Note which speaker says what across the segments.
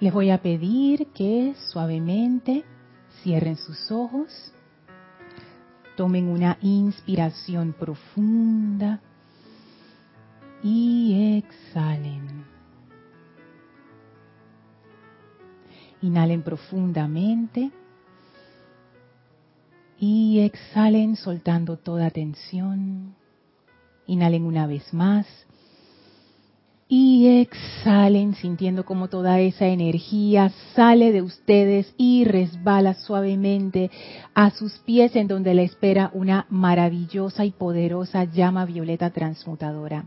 Speaker 1: Les voy a pedir que suavemente cierren sus ojos, tomen una inspiración profunda y exhalen. Inhalen profundamente y exhalen soltando toda tensión. Inhalen una vez más y exhalen sintiendo como toda esa energía sale de ustedes y resbala suavemente a sus pies en donde la espera una maravillosa y poderosa llama violeta transmutadora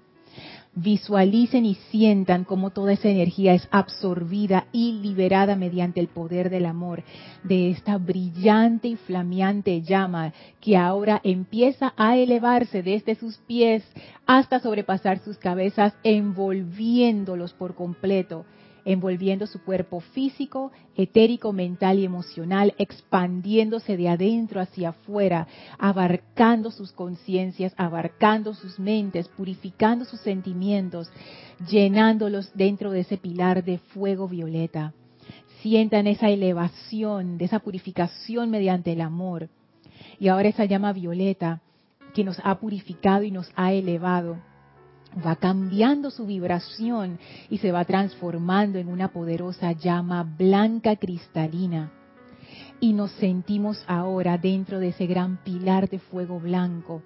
Speaker 1: visualicen y sientan cómo toda esa energía es absorbida y liberada mediante el poder del amor de esta brillante y flameante llama que ahora empieza a elevarse desde sus pies hasta sobrepasar sus cabezas, envolviéndolos por completo envolviendo su cuerpo físico, etérico, mental y emocional, expandiéndose de adentro hacia afuera, abarcando sus conciencias, abarcando sus mentes, purificando sus sentimientos, llenándolos dentro de ese pilar de fuego violeta. Sientan esa elevación, de esa purificación mediante el amor. Y ahora esa llama violeta que nos ha purificado y nos ha elevado va cambiando su vibración y se va transformando en una poderosa llama blanca cristalina. Y nos sentimos ahora dentro de ese gran pilar de fuego blanco,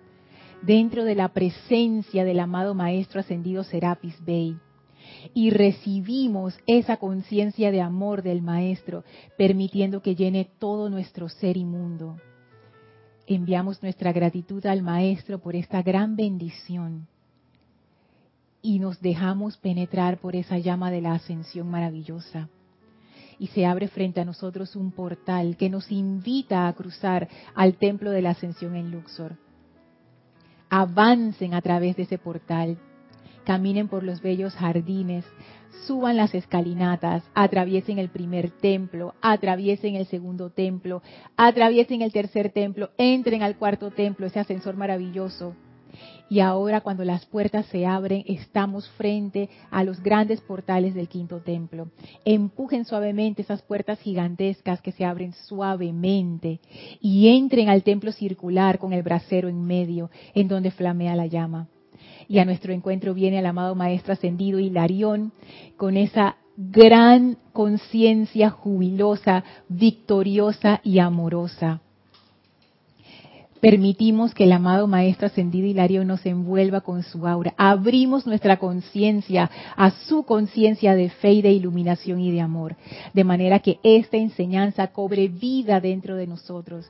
Speaker 1: dentro de la presencia del amado Maestro Ascendido Serapis Bey. Y recibimos esa conciencia de amor del Maestro, permitiendo que llene todo nuestro ser y mundo. Enviamos nuestra gratitud al Maestro por esta gran bendición y nos dejamos penetrar por esa llama de la ascensión maravillosa. Y se abre frente a nosotros un portal que nos invita a cruzar al templo de la ascensión en Luxor. Avancen a través de ese portal, caminen por los bellos jardines, suban las escalinatas, atraviesen el primer templo, atraviesen el segundo templo, atraviesen el tercer templo, entren al cuarto templo, ese ascensor maravilloso y ahora cuando las puertas se abren estamos frente a los grandes portales del quinto templo. Empujen suavemente esas puertas gigantescas que se abren suavemente y entren al templo circular con el brasero en medio en donde flamea la llama. Y a nuestro encuentro viene el amado Maestro Ascendido Hilarión con esa gran conciencia jubilosa, victoriosa y amorosa permitimos que el amado Maestro Ascendido Hilario nos envuelva con su aura. Abrimos nuestra conciencia a su conciencia de fe y de iluminación y de amor, de manera que esta enseñanza cobre vida dentro de nosotros,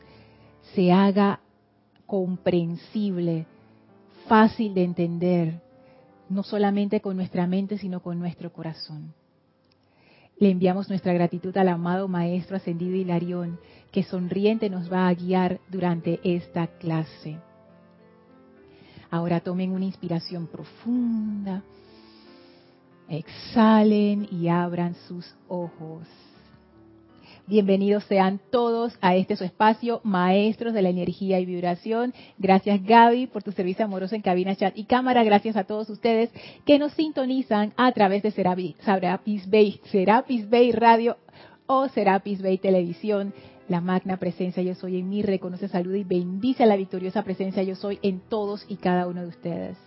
Speaker 1: se haga comprensible, fácil de entender, no solamente con nuestra mente, sino con nuestro corazón. Le enviamos nuestra gratitud al amado Maestro Ascendido Hilarión, que sonriente nos va a guiar durante esta clase. Ahora tomen una inspiración profunda, exhalen y abran sus ojos. Bienvenidos sean todos a este su espacio, maestros de la energía y vibración. Gracias Gaby por tu servicio amoroso en cabina, chat y cámara. Gracias a todos ustedes que nos sintonizan a través de Serapis Bay, Serapis Bay Radio o Serapis Bay Televisión. La magna presencia yo soy en mí reconoce, saluda y bendice a la victoriosa presencia yo soy en todos y cada uno de ustedes.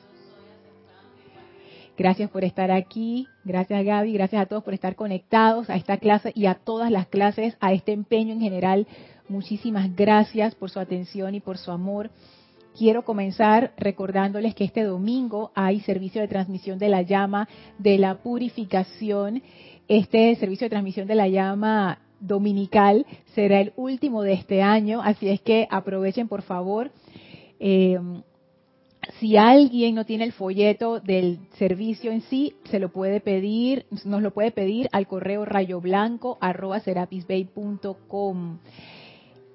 Speaker 1: Gracias por estar aquí, gracias Gaby, gracias a todos por estar conectados a esta clase y a todas las clases, a este empeño en general. Muchísimas gracias por su atención y por su amor. Quiero comenzar recordándoles que este domingo hay servicio de transmisión de la llama de la purificación. Este servicio de transmisión de la llama dominical será el último de este año, así es que aprovechen por favor. Eh, si alguien no tiene el folleto del servicio en sí, se lo puede pedir, nos lo puede pedir al correo rayoblanco@serapisbay.com.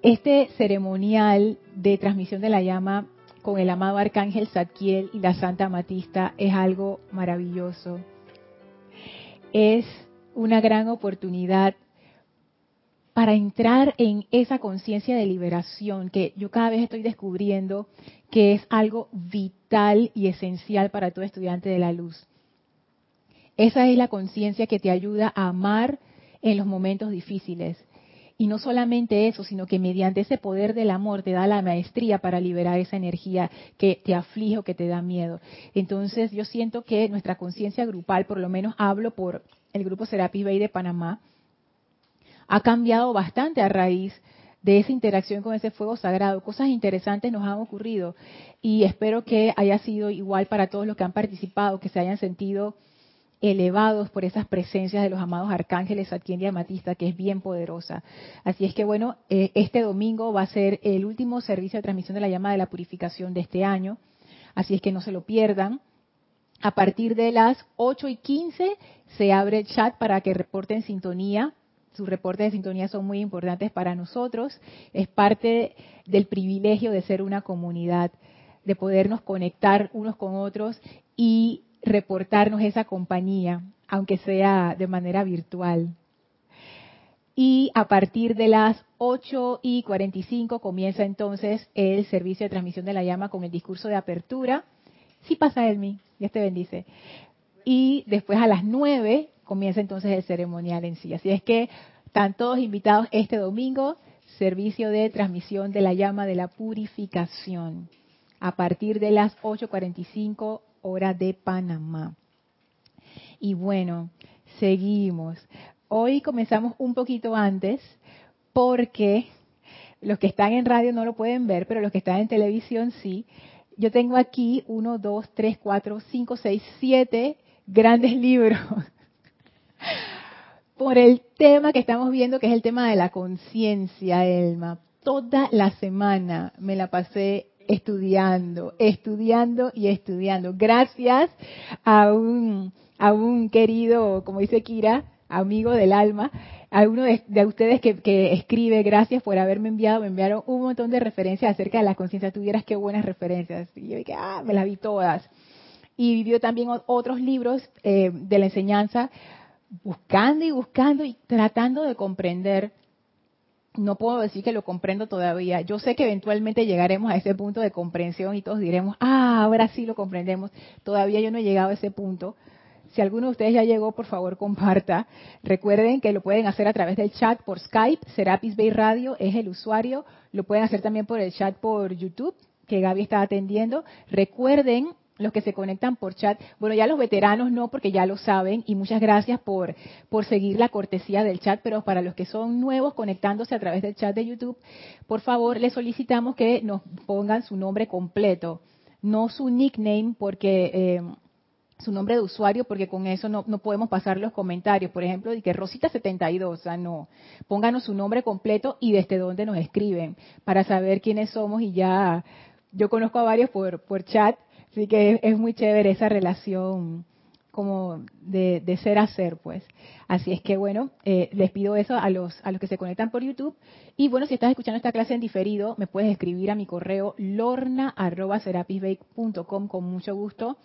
Speaker 1: Este ceremonial de transmisión de la llama con el amado arcángel Zadkiel y la Santa Matista es algo maravilloso. Es una gran oportunidad para entrar en esa conciencia de liberación que yo cada vez estoy descubriendo que es algo vital y esencial para todo estudiante de la luz. Esa es la conciencia que te ayuda a amar en los momentos difíciles. Y no solamente eso, sino que mediante ese poder del amor te da la maestría para liberar esa energía que te aflige o que te da miedo. Entonces yo siento que nuestra conciencia grupal, por lo menos hablo por el grupo Serapis Bay de Panamá, ha cambiado bastante a raíz de esa interacción con ese fuego sagrado. Cosas interesantes nos han ocurrido y espero que haya sido igual para todos los que han participado, que se hayan sentido elevados por esas presencias de los amados arcángeles Satkiel y Amatista, que es bien poderosa. Así es que bueno, eh, este domingo va a ser el último servicio de transmisión de la llama de la purificación de este año, así es que no se lo pierdan. A partir de las 8 y 15 se abre el chat para que reporten sintonía. Sus reportes de sintonía son muy importantes para nosotros. Es parte del privilegio de ser una comunidad, de podernos conectar unos con otros y reportarnos esa compañía, aunque sea de manera virtual. Y a partir de las 8 y 45 comienza entonces el servicio de transmisión de la llama con el discurso de apertura. Sí pasa Elmi, Dios te bendice. Y después a las 9 comienza entonces el ceremonial en sí. Así es que están todos invitados este domingo, servicio de transmisión de la llama de la purificación, a partir de las 8.45 hora de Panamá. Y bueno, seguimos. Hoy comenzamos un poquito antes porque los que están en radio no lo pueden ver, pero los que están en televisión sí. Yo tengo aquí uno, dos, tres, cuatro, cinco, seis, siete grandes libros por el tema que estamos viendo, que es el tema de la conciencia, Elma. Toda la semana me la pasé estudiando, estudiando y estudiando. Gracias a un, querido, como dice Kira, amigo del alma, a uno de, ustedes que, escribe, gracias por haberme enviado, me enviaron un montón de referencias acerca de la conciencia, tuvieras qué buenas referencias. Y yo dije, ah, me las vi todas. Y vivió también otros libros eh, de la enseñanza, buscando y buscando y tratando de comprender no puedo decir que lo comprendo todavía. Yo sé que eventualmente llegaremos a ese punto de comprensión y todos diremos, ah, ahora sí lo comprendemos. Todavía yo no he llegado a ese punto. Si alguno de ustedes ya llegó, por favor comparta. Recuerden que lo pueden hacer a través del chat por Skype, Serapis Bay Radio es el usuario. Lo pueden hacer también por el chat por YouTube, que Gaby está atendiendo. Recuerden los que se conectan por chat. Bueno, ya los veteranos no, porque ya lo saben, y muchas gracias por, por seguir la cortesía del chat, pero para los que son nuevos conectándose a través del chat de YouTube, por favor, les solicitamos que nos pongan su nombre completo, no su nickname, porque... Eh, su nombre de usuario porque con eso no, no podemos pasar los comentarios. Por ejemplo, de que Rosita72, o sea, no. Pónganos su nombre completo y desde dónde nos escriben para saber quiénes somos y ya. Yo conozco a varios por, por chat Así que es, muy chévere esa relación como de, ser a ser, pues. Así es que bueno, eh, les pido eso a los a los que se conectan por YouTube. Y bueno, si estás escuchando esta clase en diferido, me puedes escribir a mi correo lorna@serapisbake.com con mucho gusto.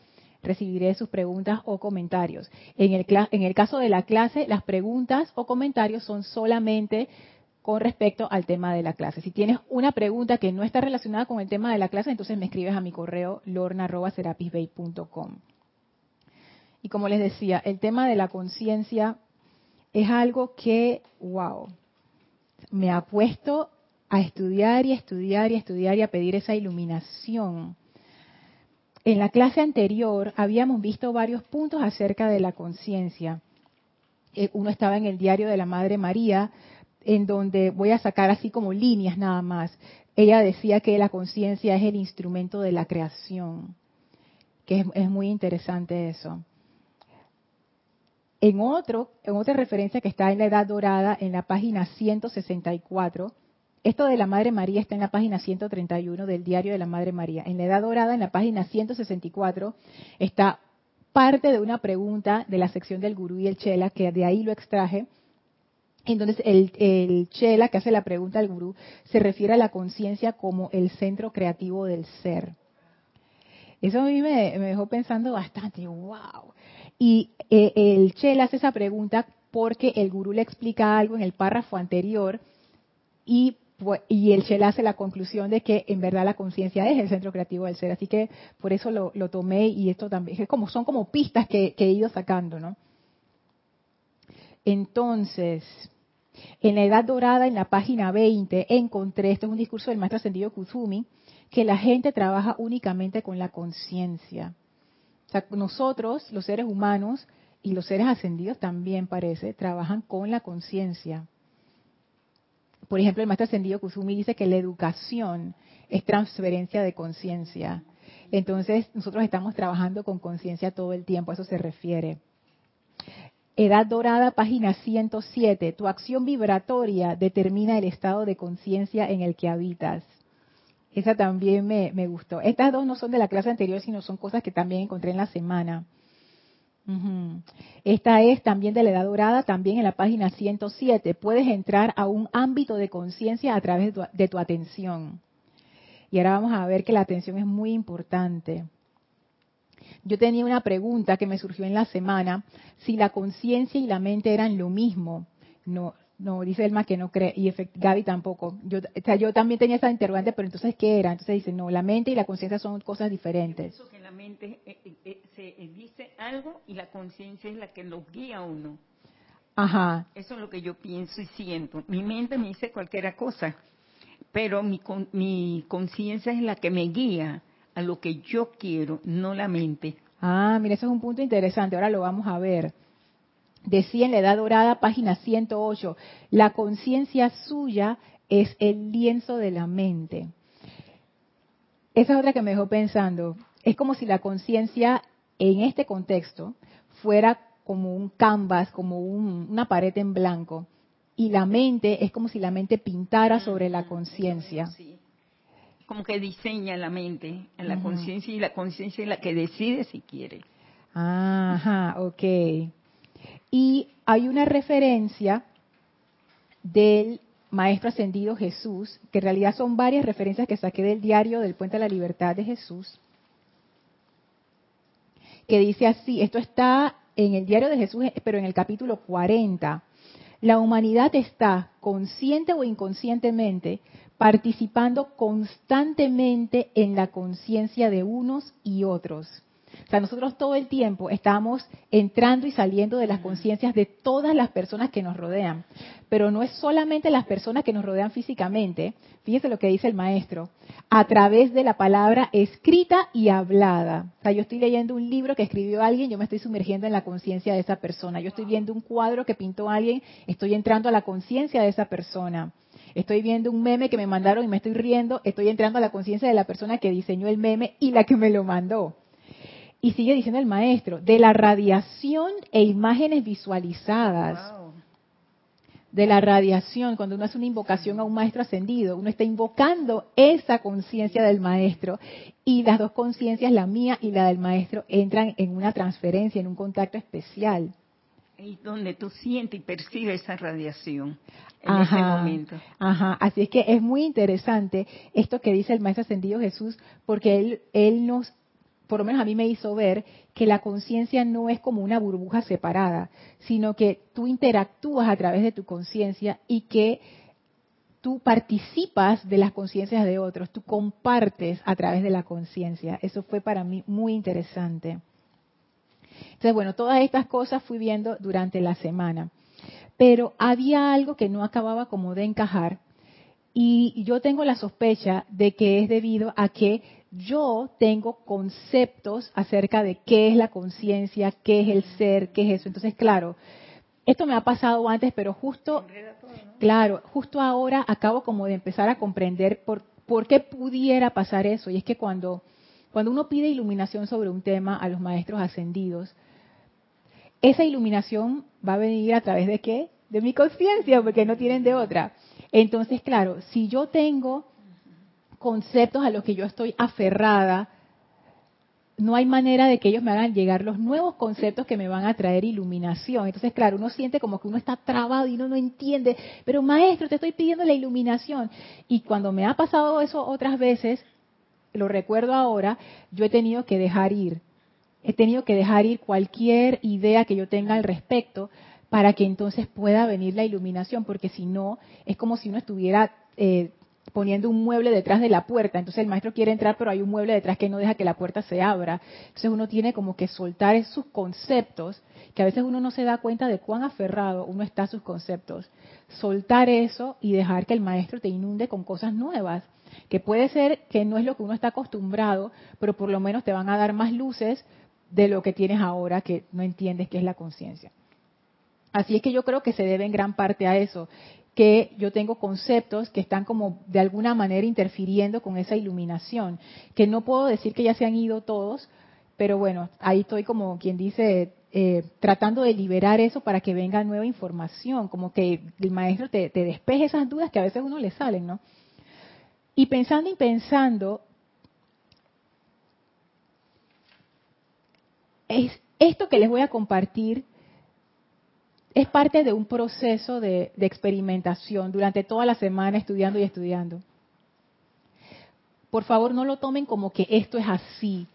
Speaker 1: Recibiré sus preguntas o comentarios. En el, en el caso de la clase, las preguntas o comentarios son solamente con respecto al tema de la clase. Si tienes una pregunta que no está relacionada con el tema de la clase, entonces me escribes a mi correo lorna.serapisbay.com. Y como les decía, el tema de la conciencia es algo que, wow, me ha puesto a estudiar y estudiar y estudiar y a pedir esa iluminación. En la clase anterior habíamos visto varios puntos acerca de la conciencia. Eh, uno estaba en el diario de la Madre María, en donde voy a sacar así como líneas nada más. Ella decía que la conciencia es el instrumento de la creación, que es, muy interesante eso. En otro, en otra referencia que está en la Edad Dorada, en la página 164, esto de la Madre María está en la página 131 del Diario de la Madre María. En la Edad Dorada, en la página 164, está parte de una pregunta de la sección del Gurú y el Chela, que de ahí lo extraje, entonces, el, el Chela, que hace la pregunta al gurú, se refiere a la conciencia como el centro creativo del ser. Eso a mí me, dejó pensando bastante, wow. Y eh, el Chela hace esa pregunta porque el gurú le explica algo en el párrafo anterior y, el Chela hace la conclusión de que en verdad la conciencia es el centro creativo del ser. Así que por eso lo, tomé y esto también, es como, son como pistas que he ido sacando, ¿no? Entonces, en la Edad Dorada, en la página 20, encontré, esto es un discurso del maestro ascendido Kuzumi, que la gente trabaja únicamente con la conciencia. O sea, nosotros, los seres humanos y los seres ascendidos también parece, trabajan con la conciencia. Por ejemplo, el maestro ascendido Kusumi dice que la educación es transferencia de conciencia. Entonces, nosotros estamos trabajando con conciencia todo el tiempo, a eso se refiere. Edad Dorada, página 107. Tu acción vibratoria determina el estado de conciencia en el que habitas. Esa también me, gustó. Estas dos no son de la clase anterior, sino son cosas que también encontré en la semana. Esta es también de la Edad Dorada, también en la página 107. Puedes entrar a un ámbito de conciencia a través de tu, atención. Y ahora vamos a ver que la atención es muy importante. Yo tenía una pregunta que me surgió en la semana, si la conciencia y la mente eran lo mismo. No, no, dice Elma que no cree, y Gaby tampoco. Yo, o sea, yo también tenía esa interrogante, pero entonces, ¿qué era? Entonces dice, no, la mente y la conciencia son cosas diferentes.
Speaker 2: Eso que la mente eh, eh, eh, se dice algo y la conciencia es la que lo guía a uno.
Speaker 1: Ajá.
Speaker 2: Eso es lo que yo pienso y siento. Mi mente me dice cualquier cosa, pero mi, mi conciencia es la que me guía a lo que yo quiero, no la mente.
Speaker 1: Ah, mira, eso es un punto interesante. Ahora lo vamos a ver. Decía en la Edad Dorada, página 108, la conciencia suya es el lienzo de la mente. Esa es otra que me dejó pensando. Es como si la conciencia en este contexto fuera como un canvas, como una pared en blanco. Y la mente es como si la mente pintara sobre la conciencia.
Speaker 2: Como que diseña la mente en la conciencia y la conciencia es la que decide si quiere.
Speaker 1: Ajá, ok. Y hay una referencia del Maestro Ascendido Jesús, que en realidad son varias referencias que saqué del diario del Puente de la Libertad de Jesús, que dice así, esto está en el diario de Jesús, pero en el capítulo 40. La humanidad está, consciente o inconscientemente, participando constantemente en la conciencia de unos y otros. O sea, nosotros todo el tiempo estamos entrando y saliendo de las conciencias de todas las personas que nos rodean. Pero no es solamente las personas que nos rodean físicamente, fíjense lo que dice el maestro, a través de la palabra escrita y hablada. O sea, yo estoy leyendo un libro que escribió alguien, yo me estoy sumergiendo en la conciencia de esa persona. Yo estoy viendo un cuadro que pintó alguien, estoy entrando a la conciencia de esa persona. Estoy viendo un meme que me mandaron y me estoy riendo, estoy entrando a la conciencia de la persona que diseñó el meme y la que me lo mandó. Y sigue diciendo el maestro, de la radiación e imágenes visualizadas. De la radiación, cuando uno hace una invocación a un maestro ascendido, uno está invocando esa conciencia del maestro y las dos conciencias, la mía y la del maestro, entran en una transferencia, en un contacto especial.
Speaker 2: Y donde tú sientes y percibes esa radiación en ese momento.
Speaker 1: Ajá, así es que es muy interesante esto que dice el Maestro Ascendido Jesús, porque él, él nos por lo menos a mí me hizo ver que la conciencia no es como una burbuja separada, sino que tú interactúas a través de tu conciencia y que tú participas de las conciencias de otros, tú compartes a través de la conciencia. Eso fue para mí muy interesante. Entonces, bueno, todas estas cosas fui viendo durante la semana. Pero había algo que no acababa como de encajar y yo tengo la sospecha de que es debido a que yo tengo conceptos acerca de qué es la conciencia, qué es el ser, qué es eso. Entonces, claro, esto me ha pasado antes, pero justo, claro, justo ahora acabo como de empezar a comprender por, por qué pudiera pasar eso. Y es que cuando, cuando uno pide iluminación sobre un tema a los maestros ascendidos, esa iluminación va a venir a través de qué? De mi conciencia, porque no tienen de otra. Entonces, claro, si yo tengo conceptos a los que yo estoy aferrada, no hay manera de que ellos me hagan llegar los nuevos conceptos que me van a traer iluminación. Entonces, claro, uno siente como que uno está trabado y uno no entiende, pero maestro, te estoy pidiendo la iluminación. Y cuando me ha pasado eso otras veces, lo recuerdo ahora, yo he tenido que dejar ir. He tenido que dejar ir cualquier idea que yo tenga al respecto para que entonces pueda venir la iluminación, porque si no, es como si uno estuviera eh, poniendo un mueble detrás de la puerta. Entonces el maestro quiere entrar, pero hay un mueble detrás que no deja que la puerta se abra. Entonces uno tiene como que soltar esos conceptos, que a veces uno no se da cuenta de cuán aferrado uno está a sus conceptos. Soltar eso y dejar que el maestro te inunde con cosas nuevas, que puede ser que no es lo que uno está acostumbrado, pero por lo menos te van a dar más luces de lo que tienes ahora que no entiendes qué es la conciencia. Así es que yo creo que se debe en gran parte a eso, que yo tengo conceptos que están como de alguna manera interfiriendo con esa iluminación, que no puedo decir que ya se han ido todos, pero bueno, ahí estoy como quien dice, eh, tratando de liberar eso para que venga nueva información, como que el maestro te, te despeje esas dudas que a veces uno le salen, ¿no? Y pensando y pensando, es esto que les voy a compartir es parte de un proceso de, experimentación durante toda la semana estudiando y estudiando. Por favor, no lo tomen como que esto es así.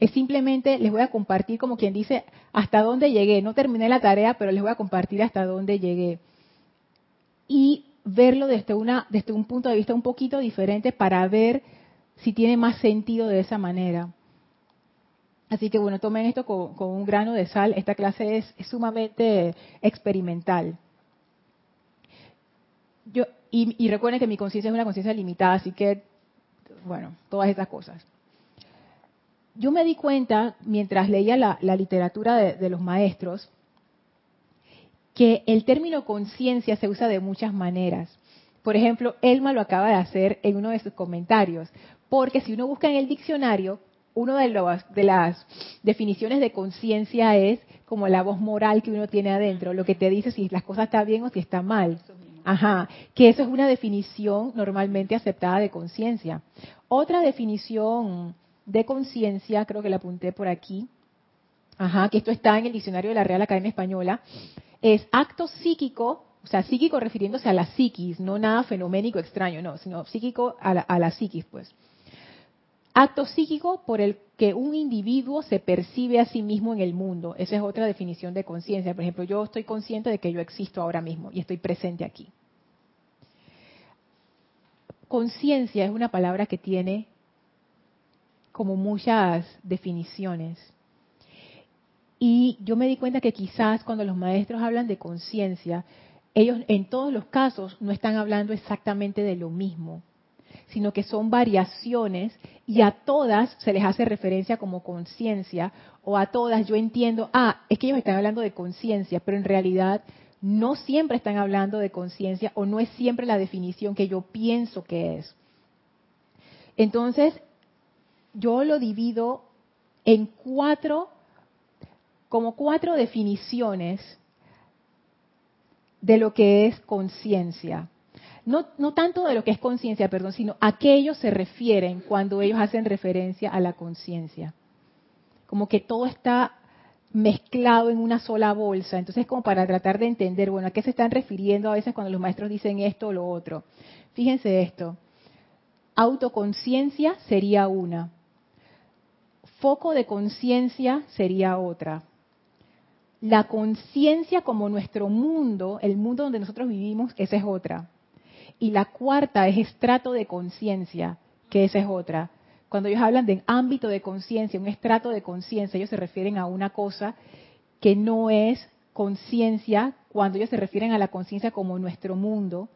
Speaker 1: Es simplemente, les voy a compartir como quien dice, hasta dónde llegué. No terminé la tarea, pero les voy a compartir hasta dónde llegué. Y verlo desde, una, desde un punto de vista un poquito diferente para ver si tiene más sentido de esa manera. Así que bueno, tomen esto con, un grano de sal. Esta clase es, sumamente experimental. Yo, y, recuerden que mi conciencia es una conciencia limitada, así que, bueno, todas estas cosas. Yo me di cuenta, mientras leía la, literatura de, de los maestros, que el término conciencia se usa de muchas maneras. Por ejemplo, Elma lo acaba de hacer en uno de sus comentarios, porque si uno busca en el diccionario, una de, las definiciones de conciencia es como la voz moral que uno tiene adentro, lo que te dice si las cosas están bien o si está mal. Ajá, que eso es una definición normalmente aceptada de conciencia. Otra definición de conciencia, creo que la apunté por aquí, ajá, que esto está en el diccionario de la Real Academia Española, es acto psíquico, o sea, psíquico refiriéndose a la psiquis, no nada fenoménico extraño, no, sino psíquico a la, psiquis, pues acto psíquico por el que un individuo se percibe a sí mismo en el mundo. Esa es otra definición de conciencia. Por ejemplo, yo estoy consciente de que yo existo ahora mismo y estoy presente aquí. Conciencia es una palabra que tiene como muchas definiciones. Y yo me di cuenta que quizás cuando los maestros hablan de conciencia, ellos en todos los casos no están hablando exactamente de lo mismo sino que son variaciones y a todas se les hace referencia como conciencia o a todas yo entiendo, ah, es que ellos están hablando de conciencia, pero en realidad no siempre están hablando de conciencia o no es siempre la definición que yo pienso que es. Entonces, yo lo divido en cuatro, como cuatro definiciones de lo que es conciencia no, no tanto de lo que es conciencia, perdón, sino a qué ellos se refieren cuando ellos hacen referencia a la conciencia. Como que todo está mezclado en una sola bolsa. Entonces, como para tratar de entender, bueno, a qué se están refiriendo a veces cuando los maestros dicen esto o lo otro. Fíjense esto. Autoconciencia sería una. Foco de conciencia sería otra. La conciencia como nuestro mundo, el mundo donde nosotros vivimos, esa es otra. Y la cuarta es estrato de conciencia, que esa es otra. Cuando ellos hablan de ámbito de conciencia, un estrato de conciencia, ellos se refieren a una cosa que no es conciencia cuando ellos se refieren a la conciencia como nuestro mundo,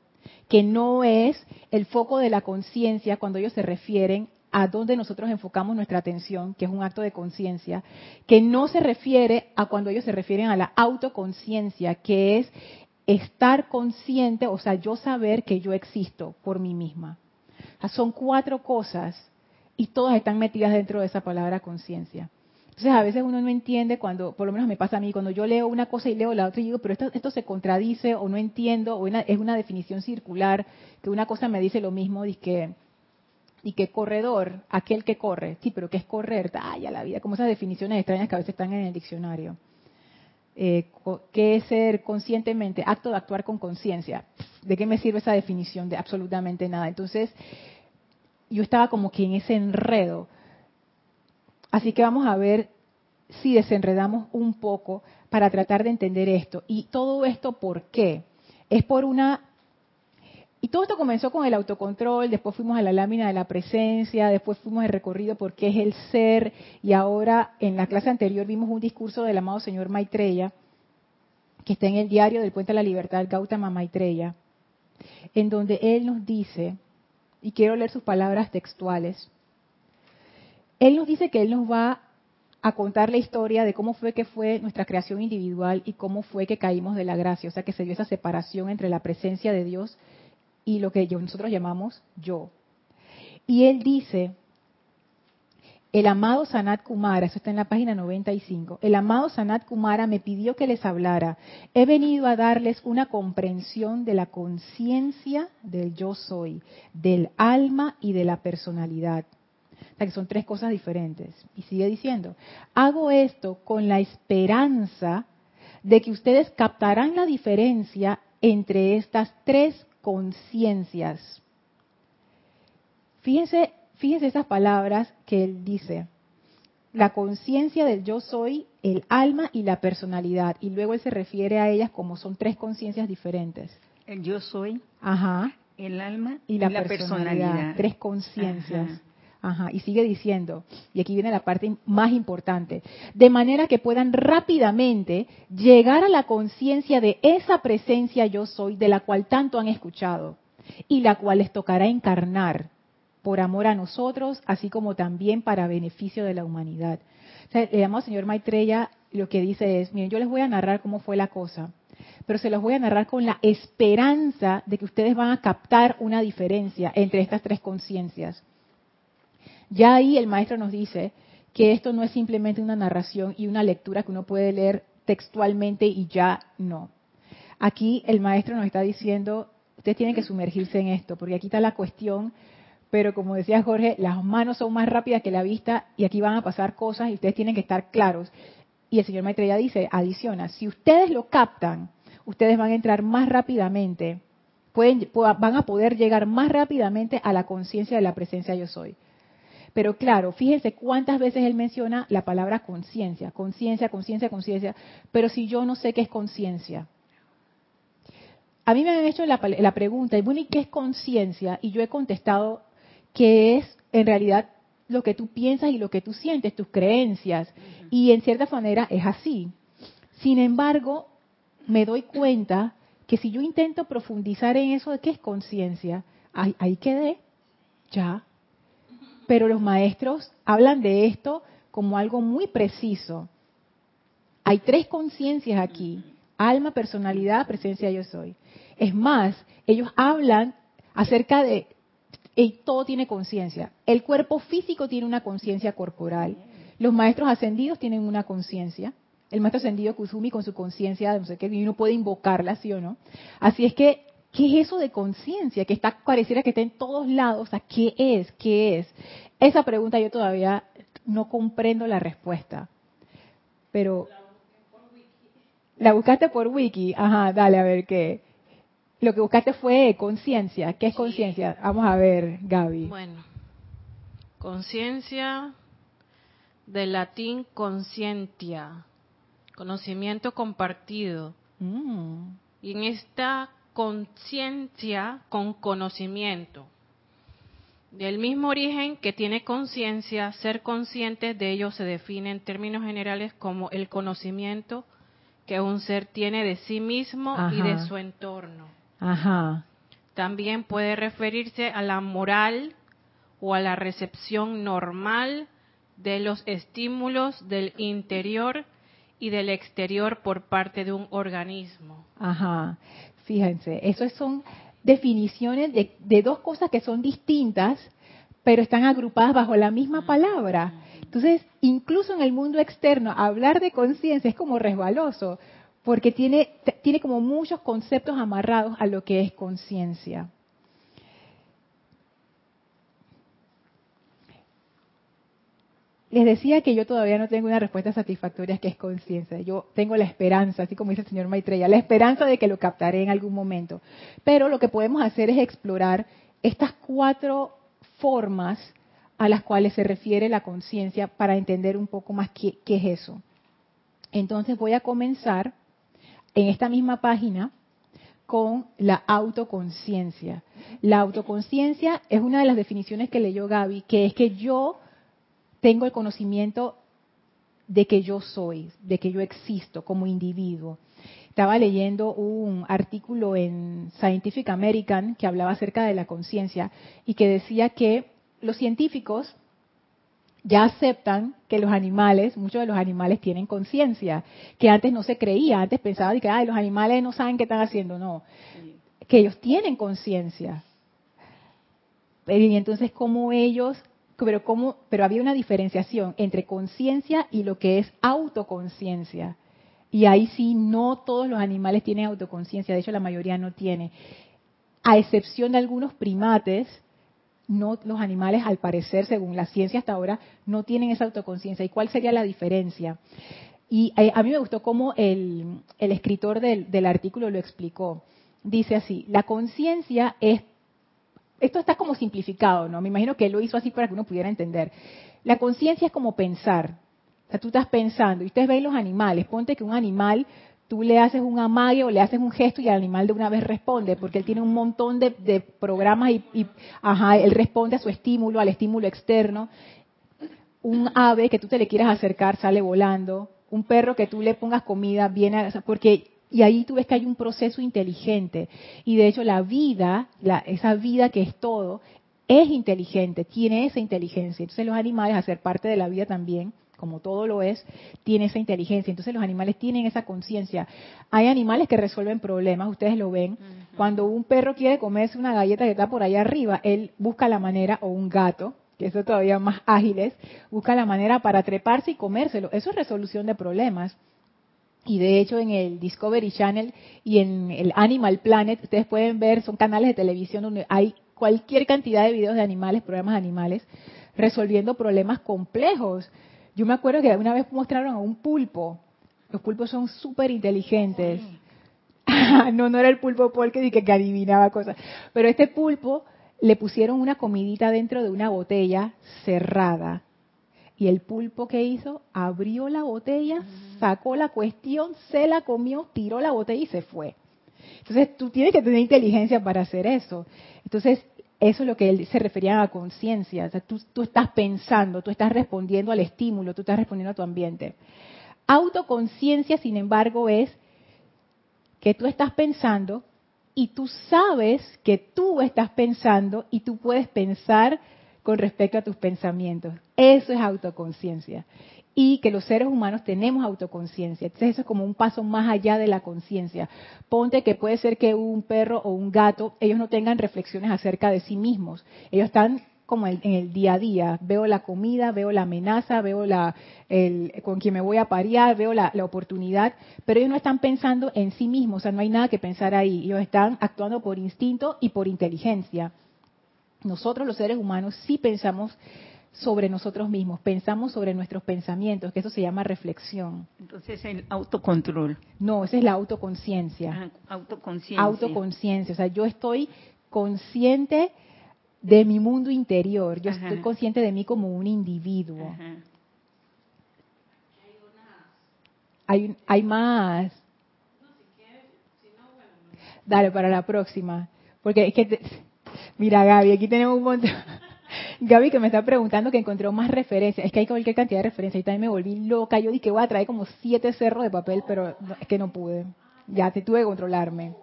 Speaker 1: que no es el foco de la conciencia cuando ellos se refieren a donde nosotros enfocamos nuestra atención, que es un acto de conciencia, que no se refiere a cuando ellos se refieren a la autoconciencia, que es estar consciente, o sea, yo saber que yo existo por mí misma. son cuatro cosas y todas están metidas dentro de esa palabra conciencia. Entonces a veces uno no entiende cuando, por lo menos me pasa a mí, cuando yo leo una cosa y leo la otra y digo, pero esto, se contradice o no entiendo, o es una definición circular, que una cosa me dice lo mismo que, y que corredor, aquel que corre, sí, pero ¿qué es correr? Ay, a la vida, como esas definiciones extrañas que a veces están en el diccionario eh, qué es ser conscientemente, acto de actuar con conciencia. ¿De qué me sirve esa definición? De absolutamente nada. Entonces, yo estaba como que en ese enredo. Así que vamos a ver si desenredamos un poco para tratar de entender esto. Y todo esto, ¿por qué? Es por una Y todo esto comenzó con el autocontrol, después fuimos a la lámina de la presencia, después fuimos el recorrido por qué es el ser, y ahora en la clase anterior vimos un discurso del amado señor Maitreya, que está en el diario del Puente de la Libertad, Gautama Maitreya, en donde él nos dice, y quiero leer sus palabras textuales, él nos dice que él nos va a contar la historia de cómo fue que fue nuestra creación individual y cómo fue que caímos de la gracia, o sea que se dio esa separación entre la presencia de Dios lo que nosotros llamamos yo. Y él dice, el amado Sanat Kumara, eso está en la página 95, el amado Sanat Kumara me pidió que les hablara. He venido a darles una comprensión de la conciencia del yo soy, del alma y de la personalidad que son tres cosas diferentes. Y sigue diciendo, hago esto con la esperanza de que ustedes captarán la diferencia entre estas tres conciencias. Fíjense, fíjense esas palabras que él dice. La conciencia del yo soy, el alma y la personalidad. Y luego él se refiere a ellas como son tres conciencias diferentes.
Speaker 2: El yo soy,
Speaker 1: Ajá.
Speaker 2: el alma
Speaker 1: y la, personalidad. Tres conciencias. Ajá, y sigue diciendo, y aquí viene la parte más importante, de manera que puedan rápidamente llegar a la conciencia de esa presencia yo soy de la cual tanto han escuchado y la cual les tocará encarnar por amor a nosotros, así como también para beneficio de la humanidad. O sea, el amado señor Maitreya lo que dice es, miren, yo les voy a narrar cómo fue la cosa, pero se los voy a narrar con la esperanza de que ustedes van a captar una diferencia entre estas tres conciencias ya ahí el maestro nos dice que esto no es simplemente una narración y una lectura que uno puede leer textualmente y ya no. Aquí el maestro nos está diciendo, ustedes tienen que sumergirse en esto, porque aquí está la cuestión, pero como decía Jorge, las manos son más rápidas que la vista y aquí van a pasar cosas y ustedes tienen que estar claros. Y el señor ya dice, adiciona, si ustedes lo captan, ustedes van a entrar más rápidamente, pueden, van a poder llegar más rápidamente a la conciencia de la presencia yo soy. Pero claro, fíjense cuántas veces él menciona la palabra conciencia, conciencia, conciencia, conciencia, pero si yo no sé qué es conciencia. A mí me han hecho la, pregunta, bueno, ¿y qué es conciencia? Y yo he contestado que es en realidad lo que tú piensas y lo que tú sientes, tus creencias. Y en cierta manera es así. Sin embargo, me doy cuenta que si yo intento profundizar en eso de qué es conciencia, ahí, ahí quedé, ya, pero los maestros hablan de esto como algo muy preciso. Hay tres conciencias aquí, alma, personalidad, presencia yo soy. Es más, ellos hablan acerca de, y todo tiene conciencia. El cuerpo físico tiene una conciencia corporal. Los maestros ascendidos tienen una conciencia. El maestro ascendido Kusumi con su conciencia, no sé qué, y uno puede invocarla, ¿sí o no? Así es que ¿Qué es eso de conciencia? Que está, pareciera que está en todos lados. O ¿qué es? ¿Qué es? Esa pregunta yo todavía no comprendo la respuesta. Pero. La buscaste por wiki. Ajá, dale, a ver qué. Lo que buscaste fue conciencia. ¿Qué es conciencia? Vamos a ver, Gaby.
Speaker 3: Bueno, conciencia del latín conscientia, conocimiento compartido. Mm. Y en esta conciencia con conocimiento. Del mismo origen que tiene conciencia, ser consciente de ello se define en términos generales como el conocimiento que un ser tiene de sí mismo y de su entorno.
Speaker 1: Ajá.
Speaker 3: También puede referirse a la moral o a la recepción normal de los estímulos del interior y del exterior por parte de un organismo.
Speaker 1: Ajá. Fíjense, eso son definiciones de, dos cosas que son distintas, pero están agrupadas bajo la misma palabra. Entonces, incluso en el mundo externo, hablar de conciencia es como resbaloso, porque tiene, tiene como muchos conceptos amarrados a lo que es conciencia. Les decía que yo todavía no tengo una respuesta satisfactoria que es conciencia. Yo tengo la esperanza, así como dice el señor Maitreya, la esperanza de que lo captaré en algún momento. Pero lo que podemos hacer es explorar estas cuatro formas a las cuales se refiere la conciencia para entender un poco más qué, qué es eso. Entonces voy a comenzar en esta misma página con la autoconciencia. La autoconciencia es una de las definiciones que leyó Gaby, que es que yo tengo el conocimiento de que yo soy, de que yo existo como individuo. Estaba leyendo un artículo en Scientific American que hablaba acerca de la conciencia y que decía que los científicos ya aceptan que los animales, muchos de los animales tienen conciencia, que antes no se creía, antes pensaban que los animales no saben qué están haciendo, no, que ellos tienen conciencia. Y entonces cómo ellos, pero cómo, pero había una diferenciación entre conciencia y lo que es autoconciencia. Y ahí sí no todos los animales tienen autoconciencia, de hecho la mayoría no tiene. A excepción de algunos primates no los animales al parecer según la ciencia hasta ahora no tienen esa autoconciencia y cuál sería la diferencia y eh, a mí me gustó cómo el, escritor del, del, artículo lo explicó dice así la conciencia es esto está como simplificado no me imagino que él lo hizo así para que uno pudiera entender. La conciencia es como pensar. O sea, tú estás pensando y ustedes ven los animales. Ponte que un animal tú le haces un amague o le haces un gesto y el animal de una vez responde, porque él tiene un montón de, programas y, ajá, él responde a su estímulo, al estímulo externo. Un ave que tú te le quieras acercar sale volando, un perro que tú le pongas comida viene, porque y ahí tú ves que hay un proceso inteligente y de hecho la vida, la, esa vida que es todo, es inteligente, tiene esa inteligencia. Entonces los animales, a ser parte de la vida también, como todo lo es, tiene esa inteligencia. Entonces los animales tienen esa conciencia. Hay animales que resuelven problemas, ustedes lo ven. Cuando un perro quiere comerse una galleta que está por allá arriba, él busca la manera, o un gato, que eso todavía más ágiles, busca la manera para treparse y comérselo. Eso es resolución de problemas. Y de hecho en el Discovery Channel y en el Animal Planet, ustedes pueden ver, son canales de televisión donde hay cualquier cantidad de videos de animales, programas de animales, resolviendo problemas complejos. Yo me acuerdo que una vez mostraron a un pulpo. Los pulpos son súper inteligentes. no, no era el pulpo porque que, que adivinaba cosas. Pero este pulpo le pusieron una comidita dentro de una botella cerrada. Y el pulpo que hizo, abrió la botella, sacó la cuestión, se la comió, tiró la botella y se fue. Entonces tú tienes que tener inteligencia para hacer eso. Entonces eso es lo que él se refería a conciencia. O sea, tú, tú, estás pensando, tú estás respondiendo al estímulo, tú estás respondiendo a tu ambiente. Autoconciencia, sin embargo, es que tú estás pensando y tú sabes que tú estás pensando y tú puedes pensar con respecto a tus pensamientos. Eso es autoconciencia y que los seres humanos tenemos autoconciencia. Entonces eso es como un paso más allá de la conciencia. Ponte que puede ser que un perro o un gato, ellos no tengan reflexiones acerca de sí mismos. Ellos están como en el día a día. Veo la comida, veo la amenaza, veo la, el, con quien me voy a parear, veo la, la, oportunidad, pero ellos no están pensando en sí mismos, o sea, no hay nada que pensar ahí. Ellos están actuando por instinto y por inteligencia. Nosotros los seres humanos sí pensamos sobre nosotros mismos, pensamos sobre nuestros pensamientos, que eso se llama reflexión.
Speaker 2: Entonces el autocontrol.
Speaker 1: No, esa es la autoconciencia.
Speaker 2: autoconciencia.
Speaker 1: Autoconciencia, o sea, yo estoy consciente de mi mundo interior, yo estoy consciente de mí como un individuo. Hay, hay más. Dale, para la próxima. Porque es que, mira Gaby, aquí tenemos un montón. Gaby que me está preguntando que encontró más referencias. Es que hay cualquier cantidad de referencias. Y también me volví loca. Yo dije, voy a traer como siete cerros de papel, pero es que no pude. Ya te tuve que controlarme.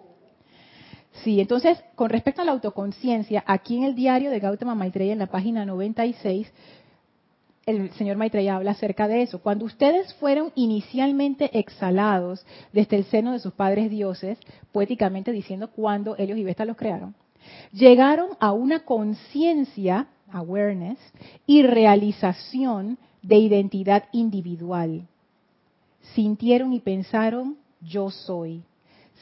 Speaker 1: Sí, entonces, con respecto a la autoconciencia, aquí en el diario de Gautama Maitreya, en la página 96, el señor Maitreya habla acerca de eso. Cuando ustedes fueron inicialmente exhalados desde el seno de sus padres dioses, poéticamente diciendo cuando ellos y Vesta los crearon, llegaron a una conciencia awareness, y realización de identidad individual. Sintieron y pensaron, yo soy.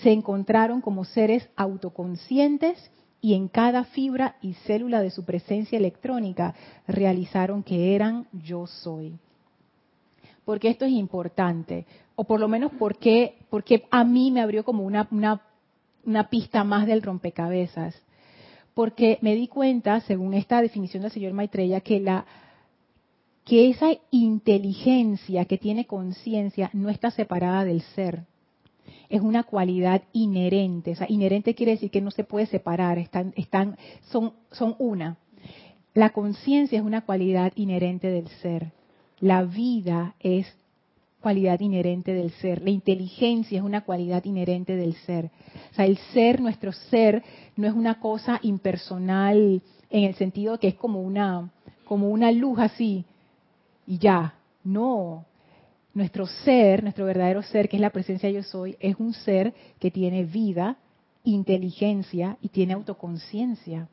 Speaker 1: Se encontraron como seres autoconscientes y en cada fibra y célula de su presencia electrónica realizaron que eran yo soy. Porque esto es importante, o por lo menos porque, porque a mí me abrió como una, una, una pista más del rompecabezas porque me di cuenta, según esta definición del señor Maitreya, que la que esa inteligencia que tiene conciencia no está separada del ser. es una cualidad inherente. O sea, inherente quiere decir que no se puede separar, están, están, son, son una. La conciencia es una cualidad inherente del ser. La vida es cualidad inherente del ser. La inteligencia es una cualidad inherente del ser. O sea, el ser, nuestro ser, no es una cosa impersonal en el sentido que es como una, como una luz así y ya. No. Nuestro ser, nuestro verdadero ser, que es la presencia yo soy, es un ser que tiene vida, inteligencia y tiene autoconciencia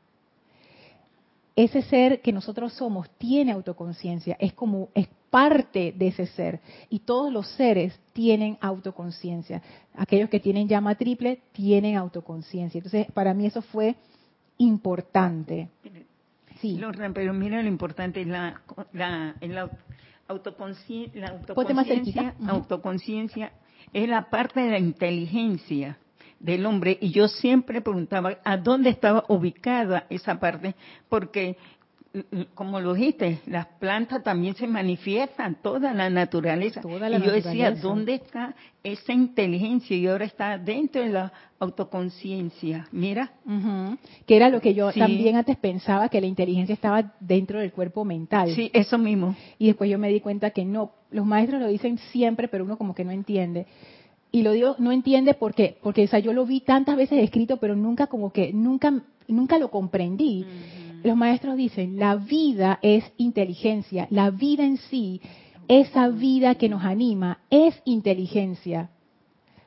Speaker 1: ese ser que nosotros somos tiene autoconciencia, es como parte de ese ser y todos los seres tienen autoconciencia. Aquellos que tienen llama triple tienen autoconciencia. Entonces, para mí eso fue importante.
Speaker 2: Sí. pero mira lo importante es la, la, la autoconciencia, autoconciencia es la parte de la inteligencia del hombre y yo siempre preguntaba a dónde estaba ubicada esa parte porque como lo dijiste, las plantas también se manifiestan, toda la naturaleza. y yo decía, ¿dónde está esa inteligencia? Y ahora está dentro de la autoconciencia. Mira.
Speaker 1: Que era lo que yo también antes pensaba, que la inteligencia estaba dentro del cuerpo mental.
Speaker 2: Sí, eso mismo.
Speaker 1: Y después yo me di cuenta que no. Los maestros lo dicen siempre, pero uno como que no entiende y lo digo, no entiende por qué, porque o sea, yo lo vi tantas veces escrito, pero nunca como que, nunca, nunca lo comprendí. Los maestros dicen, la vida es inteligencia, la vida en sí, esa vida que nos anima, es inteligencia.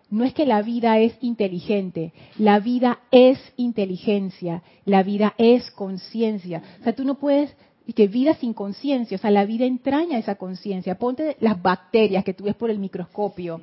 Speaker 1: No es que la vida es inteligente, la vida es inteligencia, la vida es conciencia. O sea, tú no puedes y que vida sin conciencia, o sea, la vida entraña esa conciencia. Ponte las bacterias que tú ves por el microscopio.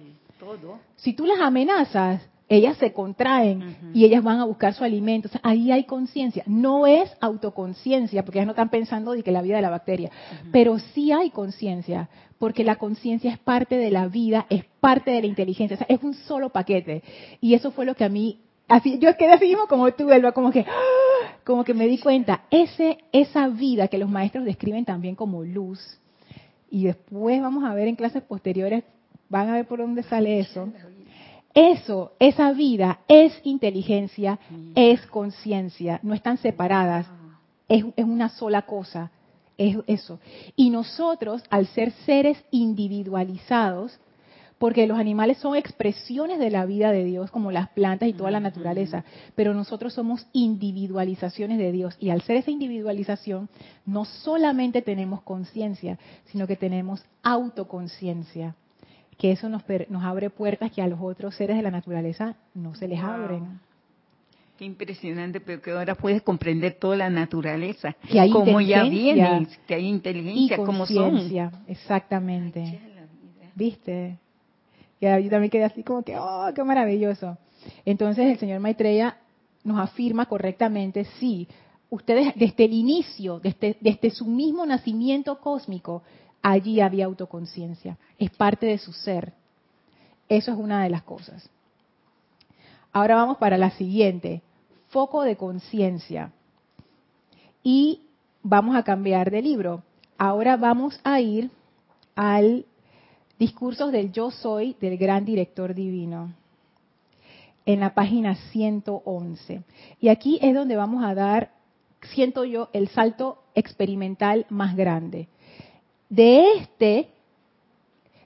Speaker 1: Si tú las amenazas, ellas se contraen y ellas van a buscar su alimento. ahí hay conciencia. No es autoconciencia, porque ellas no están pensando de que la vida de la bacteria, pero sí hay conciencia, porque la conciencia es parte de la vida, es parte de la inteligencia, o sea, es un solo paquete. Y eso fue lo que a mí, así, yo quedé así mismo como tú, Elba, como que, como que me di cuenta, ese, esa vida que los maestros describen también como luz, y después vamos a ver en clases posteriores Van a ver por dónde sale eso. Eso, esa vida es inteligencia, es conciencia, no están separadas, es, es, una sola cosa, es eso. Y nosotros, al ser seres individualizados, porque los animales son expresiones de la vida de Dios, como las plantas y toda la naturaleza, pero nosotros somos individualizaciones de Dios. Y al ser esa individualización, no solamente tenemos conciencia, sino que tenemos autoconciencia que eso nos, nos abre puertas que a los otros seres de la naturaleza no se les abren.
Speaker 2: Qué impresionante, pero que ahora puedes comprender toda la naturaleza, que hay como ya viene, que hay inteligencia, como son.
Speaker 1: Exactamente. ¿Viste? Y yo también quedé así como que, oh, qué maravilloso. Entonces el señor Maitreya nos afirma correctamente, sí, ustedes desde el inicio, desde, desde su mismo nacimiento cósmico, allí había autoconciencia. Es parte de su ser. Eso es una de las cosas. Ahora vamos para la siguiente. Foco de conciencia. Y vamos a cambiar de libro. Ahora vamos a ir al Discursos del Yo Soy del Gran Director Divino. En la página 111. Y aquí es donde vamos a dar, siento yo, el salto experimental más grande de este,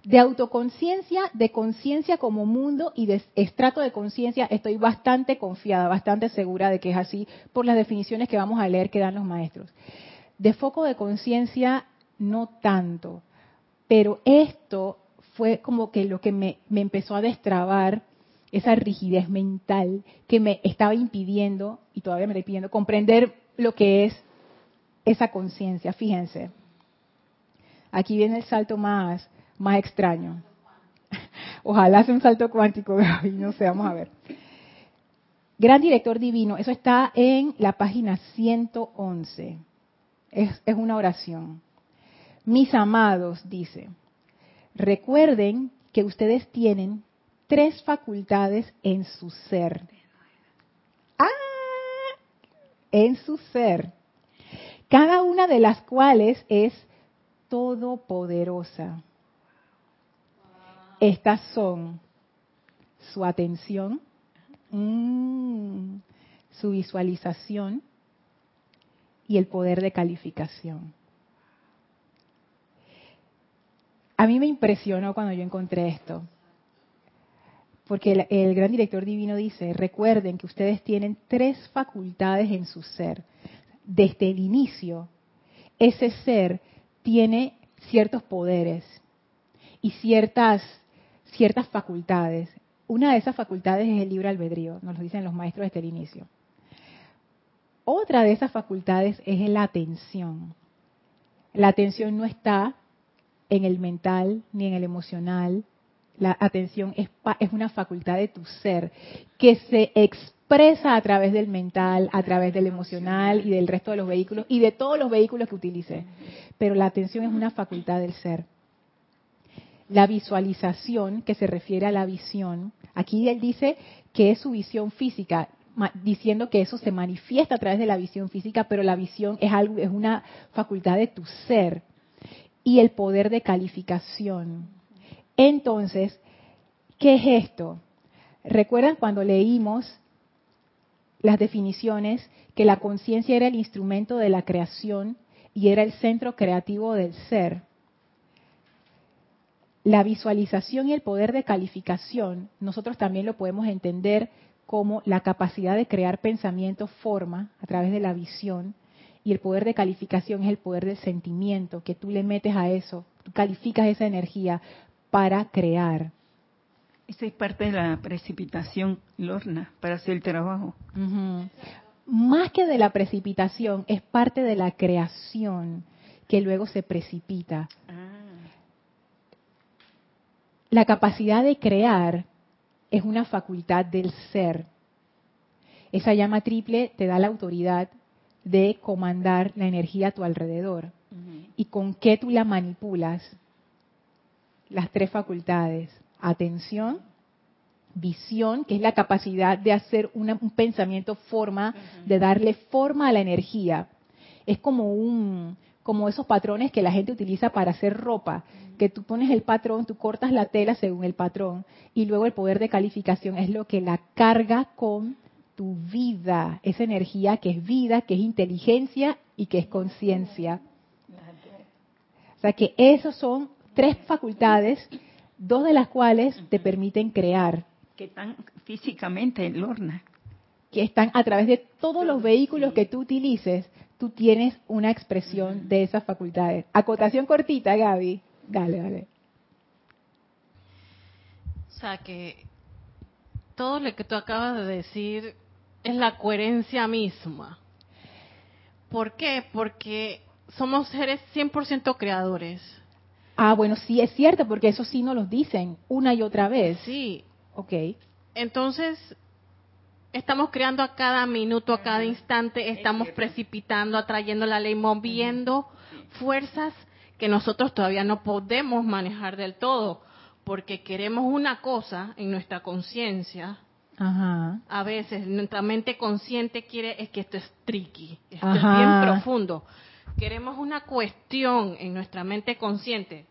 Speaker 1: de autoconciencia, de conciencia como mundo y de estrato de conciencia, estoy bastante confiada, bastante segura de que es así por las definiciones que vamos a leer que dan los maestros. De foco de conciencia, no tanto, pero esto fue como que lo que me, empezó a destrabar esa rigidez mental que me estaba impidiendo, y todavía me está impidiendo, comprender lo que es esa conciencia. Fíjense. Aquí viene el salto más, más extraño. Ojalá sea un salto cuántico, no sé, vamos a ver. Gran director divino, eso está en la página 111. Es, es una oración. Mis amados, dice, recuerden que ustedes tienen tres facultades en su ser. ¡Ah! En su ser. Cada una de las cuales es todopoderosa. Estas son su atención, mm, su visualización y el poder de calificación. A mí me impresionó cuando yo encontré esto, porque el, gran director divino dice, recuerden que ustedes tienen tres facultades en su ser. Desde el inicio, ese ser tiene ciertos poderes y ciertas, ciertas facultades. Una de esas facultades es el libre albedrío, nos lo dicen los maestros desde el inicio. Otra de esas facultades es la atención. La atención no está en el mental ni en el emocional. La atención es, es una facultad de tu ser que se expresa a través del mental, a través del emocional y del resto de los vehículos y de todos los vehículos que utilices. Pero la atención es una facultad del ser. La visualización, que se refiere a la visión, aquí él dice que es su visión física diciendo que eso se manifiesta a través de la visión física, pero la visión es algo, es una facultad de tu ser y el poder de calificación. Entonces, ¿qué es esto? ¿Recuerdan cuando leímos las definiciones que la conciencia era el instrumento de la creación y era el centro creativo del ser? La visualización y el poder de calificación, nosotros también lo podemos entender como la capacidad de crear pensamiento forma a través de la visión y el poder de calificación es el poder del sentimiento que tú le metes a eso, tú calificas esa energía para crear.
Speaker 2: Esa es parte de la precipitación, Lorna, para hacer el trabajo.
Speaker 1: Más que de la precipitación, es parte de la creación que luego se precipita. Ah. La capacidad de crear es una facultad del ser. Esa llama triple te da la autoridad de comandar la energía a tu alrededor. ¿Y con qué tú la manipulas? Las tres facultades. Atención, visión, que es la capacidad de hacer un pensamiento forma, de darle forma a la energía. Es como un, como esos patrones que la gente utiliza para hacer ropa, que tú pones el patrón, tú cortas la tela según el patrón y luego el poder de calificación es lo que la carga con tu vida, esa energía que es vida, que es inteligencia y que es conciencia. O sea que esos son tres facultades, dos de las cuales te permiten crear.
Speaker 2: Que están físicamente en Lorna.
Speaker 1: Que están a través de todos los vehículos que tú utilices, tú tienes una expresión de esas facultades. Acotación cortita, Gaby. Dale, dale.
Speaker 3: O sea que todo lo que tú acabas de decir es la coherencia misma. ¿Por qué? Porque somos seres 100% creadores.
Speaker 1: Ah, bueno, sí es cierto, porque eso sí nos lo dicen una y otra vez.
Speaker 3: Sí. Ok. Entonces, estamos creando a cada minuto, a cada instante, estamos precipitando, atrayendo la ley, moviendo fuerzas que nosotros todavía no podemos manejar del todo, porque queremos una cosa en nuestra conciencia. A veces nuestra mente consciente quiere es que esto es tricky, esto es bien profundo. Queremos una cuestión en nuestra mente consciente.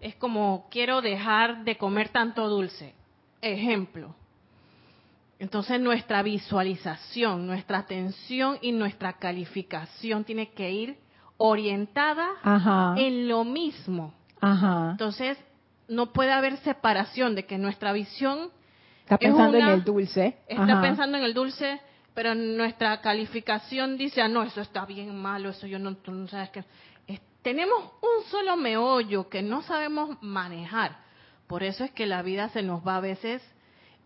Speaker 3: Es como quiero dejar de comer tanto dulce. Ejemplo. Entonces nuestra visualización, nuestra atención y nuestra calificación tiene que ir orientada en lo mismo. Entonces no puede haber separación de que nuestra visión
Speaker 1: está pensando en el dulce,
Speaker 3: está pensando en el dulce, pero nuestra calificación dice, ah, no, eso está bien malo, eso yo no, tú no sabes que tenemos un solo meollo que no sabemos manejar. Por eso es que la vida se nos va a veces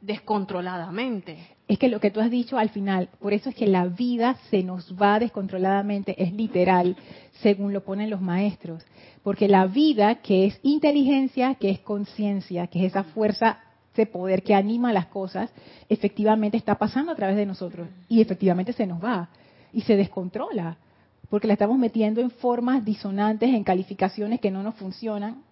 Speaker 3: descontroladamente.
Speaker 1: Es que lo que tú has dicho al final, por eso es que la vida se nos va descontroladamente, es literal, según lo ponen los maestros. Porque la vida, que es inteligencia, que es conciencia, que es esa fuerza ese poder que anima las cosas, efectivamente está pasando a través de nosotros. Y efectivamente se nos va. Y se descontrola. Porque la estamos metiendo en formas disonantes, en calificaciones que no nos funcionan,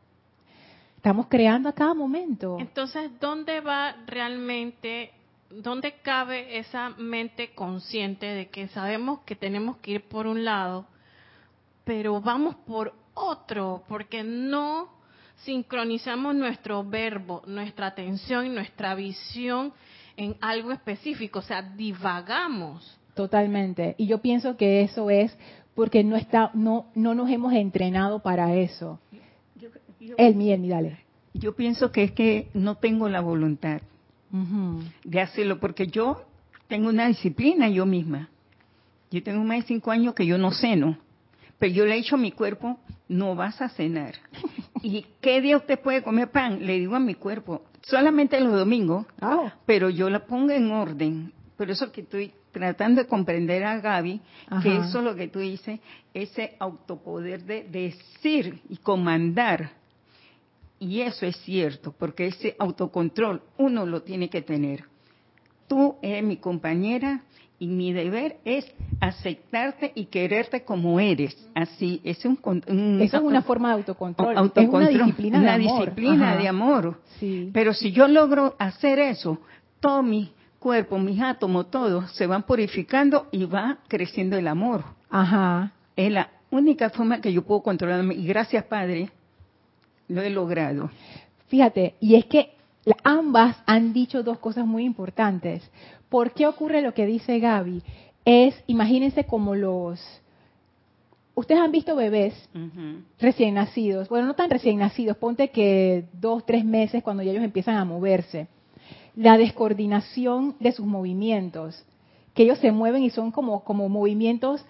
Speaker 1: Estamos creando a cada momento.
Speaker 3: Entonces, ¿dónde va realmente, dónde cabe esa mente consciente de que sabemos que tenemos que ir por un lado, pero vamos por otro, porque no sincronizamos nuestro verbo, nuestra atención y nuestra visión en algo específico, o sea, divagamos.
Speaker 1: Totalmente. Y yo pienso que eso es porque no está, no, no nos hemos entrenado para eso. El mi, dale.
Speaker 2: Yo pienso que es que no tengo la voluntad de hacerlo, porque yo tengo una disciplina yo misma. Yo tengo más de cinco años que yo no ceno, pero yo le he dicho a mi cuerpo, no vas a cenar. ¿Y qué día usted puede comer pan? Le digo a mi cuerpo, solamente los domingos, ah. pero yo la pongo en orden. Por eso que estoy tratando de comprender a Gaby que eso es lo que tú dices, ese autopoder de decir y comandar. Y eso es cierto, porque ese autocontrol uno lo tiene que tener. Tú eres mi compañera y mi deber es aceptarte y quererte como eres. Así, es un,
Speaker 1: Eso es una forma de autocontrol. es una disciplina de amor.
Speaker 2: disciplina de amor. Pero si yo logro hacer eso, todo mi cuerpo, mis átomos, todos se van purificando y va creciendo el amor. Ajá. Es la única forma que yo puedo controlarme. Y gracias, Padre, lo he logrado.
Speaker 1: Fíjate, y es que ambas han dicho dos cosas muy importantes. ¿Por qué ocurre lo que dice Gaby? Es, imagínense como los... Ustedes han visto bebés recién nacidos, bueno, no tan recién nacidos, ponte que dos, tres meses cuando ya ellos empiezan a moverse. La descoordinación de sus movimientos, que ellos se mueven y son como, como movimientos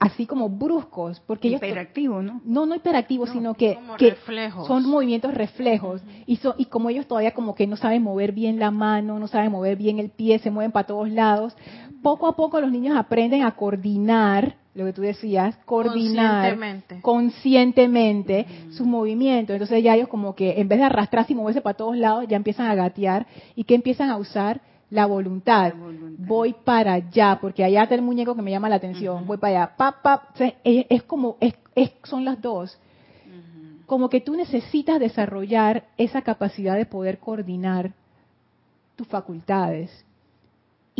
Speaker 1: así como bruscos, porque
Speaker 2: hiperactivos, ¿no?
Speaker 1: No, no hiperactivos, sino que, son movimientos reflejos y y como ellos todavía como que no saben mover bien la mano, no saben mover bien el pie, se mueven para todos lados. Poco a poco los niños aprenden a coordinar lo que tú decías, coordinar conscientemente, sus movimientos. Entonces ya ellos como que en vez de arrastrarse y moverse para todos lados, ya empiezan a gatear y que empiezan a usar la voluntad. Voy para allá, porque allá está el muñeco que me llama la atención. Voy para allá. Pa, es, como, es, son las dos. Como que tú necesitas desarrollar esa capacidad de poder coordinar tus facultades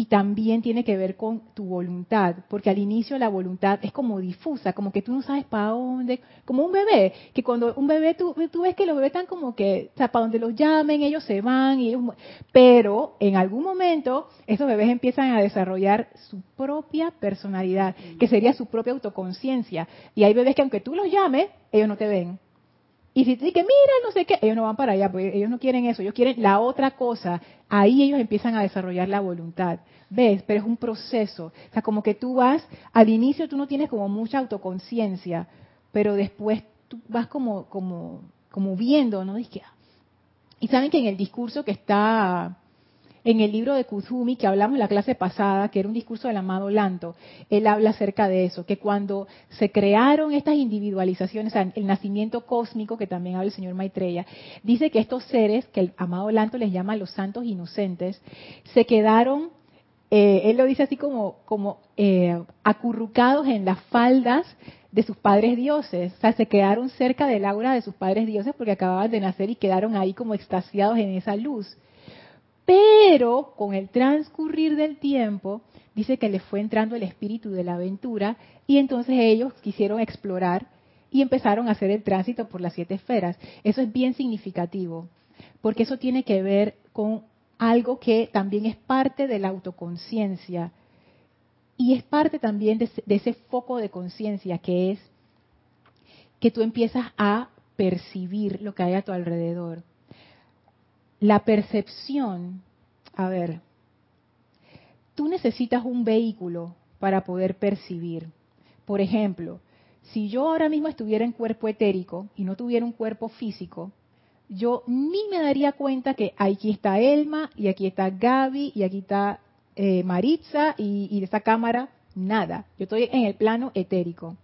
Speaker 1: y también tiene que ver con tu voluntad, porque al inicio la voluntad es como difusa, como que tú no sabes para dónde, como un bebé, que cuando un bebé, tú, tú ves que los bebés están como que, o sea, para donde los llamen, ellos se van, y ellos, pero en algún momento esos bebés empiezan a desarrollar su propia personalidad, que sería su propia autoconciencia, y hay bebés que aunque tú los llames, ellos no te ven, y si te dicen, mira, no sé qué, ellos no van para allá, porque ellos no quieren eso, ellos quieren la otra cosa. Ahí ellos empiezan a desarrollar la voluntad. ¿Ves? Pero es un proceso. O sea, como que tú vas, al inicio tú no tienes como mucha autoconciencia, pero después tú vas como, como, como viendo, ¿no? Y saben que en el discurso que está en el libro de Kuzumi que hablamos en la clase pasada, que era un discurso del amado Lanto, él habla acerca de eso, que cuando se crearon estas individualizaciones, el nacimiento cósmico, que también habla el señor Maitreya, dice que estos seres, que el amado Lanto les llama los santos inocentes, se quedaron, eh, él lo dice así como, como eh, acurrucados en las faldas de sus padres dioses, o sea, se quedaron cerca del aura de sus padres dioses porque acababan de nacer y quedaron ahí como extasiados en esa luz. Pero con el transcurrir del tiempo, dice que les fue entrando el espíritu de la aventura y entonces ellos quisieron explorar y empezaron a hacer el tránsito por las siete esferas. Eso es bien significativo, porque eso tiene que ver con algo que también es parte de la autoconciencia y es parte también de, ese foco de conciencia que es que tú empiezas a percibir lo que hay a tu alrededor la percepción, a ver, tú necesitas un vehículo para poder percibir. Por ejemplo, si yo ahora mismo estuviera en cuerpo etérico y no tuviera un cuerpo físico, yo ni me daría cuenta que aquí está Elma y aquí está Gaby y aquí está eh, Maritza y, de esa cámara, nada. Yo estoy en el plano etérico.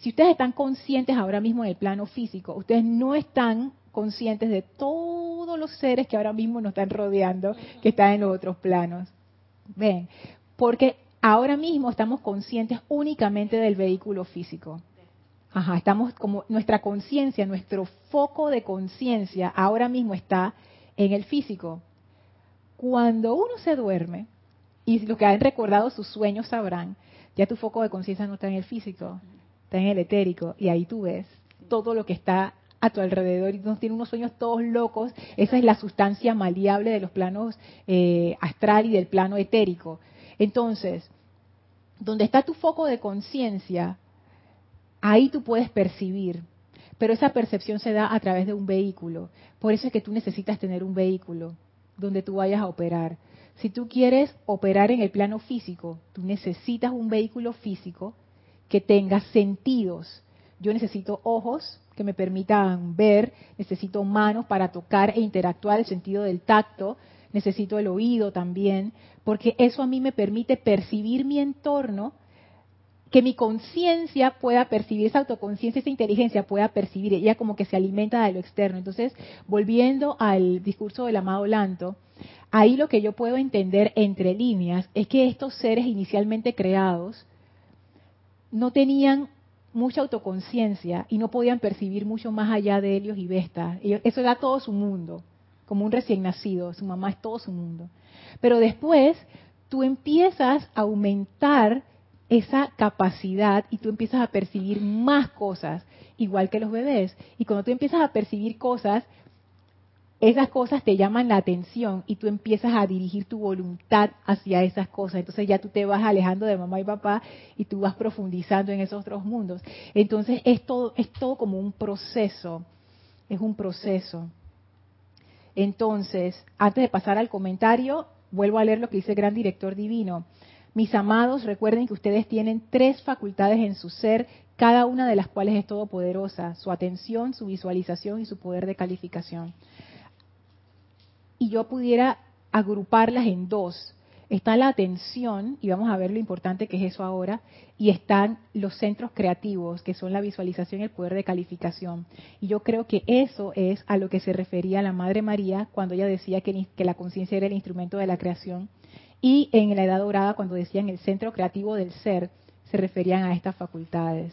Speaker 1: Si ustedes están conscientes ahora mismo en el plano físico, ustedes no están conscientes de todos los seres que ahora mismo nos están rodeando, que están en los otros planos. Ven, porque ahora mismo estamos conscientes únicamente del vehículo físico. Ajá, estamos como nuestra conciencia, nuestro foco de conciencia ahora mismo está en el físico. Cuando uno se duerme, y los que han recordado sus sueños sabrán, ya tu foco de conciencia no está en el físico, está en el etérico, y ahí tú ves todo lo que está a tu alrededor y no tienes unos sueños todos locos. Esa es la sustancia maleable de los planos eh, astral y del plano etérico. Entonces, donde está tu foco de conciencia, ahí tú puedes percibir. Pero esa percepción se da a través de un vehículo. Por eso es que tú necesitas tener un vehículo donde tú vayas a operar. Si tú quieres operar en el plano físico, tú necesitas un vehículo físico que tenga sentidos. Yo necesito ojos que me permitan ver, necesito manos para tocar e interactuar, el sentido del tacto, necesito el oído también, porque eso a mí me permite percibir mi entorno, que mi conciencia pueda percibir, esa autoconciencia, esa inteligencia pueda percibir, ella como que se alimenta de lo externo. Entonces, volviendo al discurso del amado Lanto, ahí lo que yo puedo entender entre líneas es que estos seres inicialmente creados no tenían mucha autoconciencia y no podían percibir mucho más allá de Helios y Vesta. Eso era todo su mundo, como un recién nacido, su mamá es todo su mundo. Pero después tú empiezas a aumentar esa capacidad y tú empiezas a percibir más cosas, igual que los bebés. Y cuando tú empiezas a percibir cosas, esas cosas te llaman la atención y tú empiezas a dirigir tu voluntad hacia esas cosas. Entonces ya tú te vas alejando de mamá y papá y tú vas profundizando en esos otros mundos. Entonces es todo, es todo como un proceso, es un proceso. Entonces, antes de pasar al comentario, vuelvo a leer lo que dice el gran director divino. Mis amados, recuerden que ustedes tienen tres facultades en su ser, cada una de las cuales es todopoderosa, su atención, su visualización y su poder de calificación y yo pudiera agruparlas en dos. Está la atención, y vamos a ver lo importante que es eso ahora, y están los centros creativos, que son la visualización y el poder de calificación. Y yo creo que eso es a lo que se refería la Madre María cuando ella decía que, la conciencia era el instrumento de la creación. Y en la Edad Dorada, cuando decían el centro creativo del ser, se referían a estas facultades.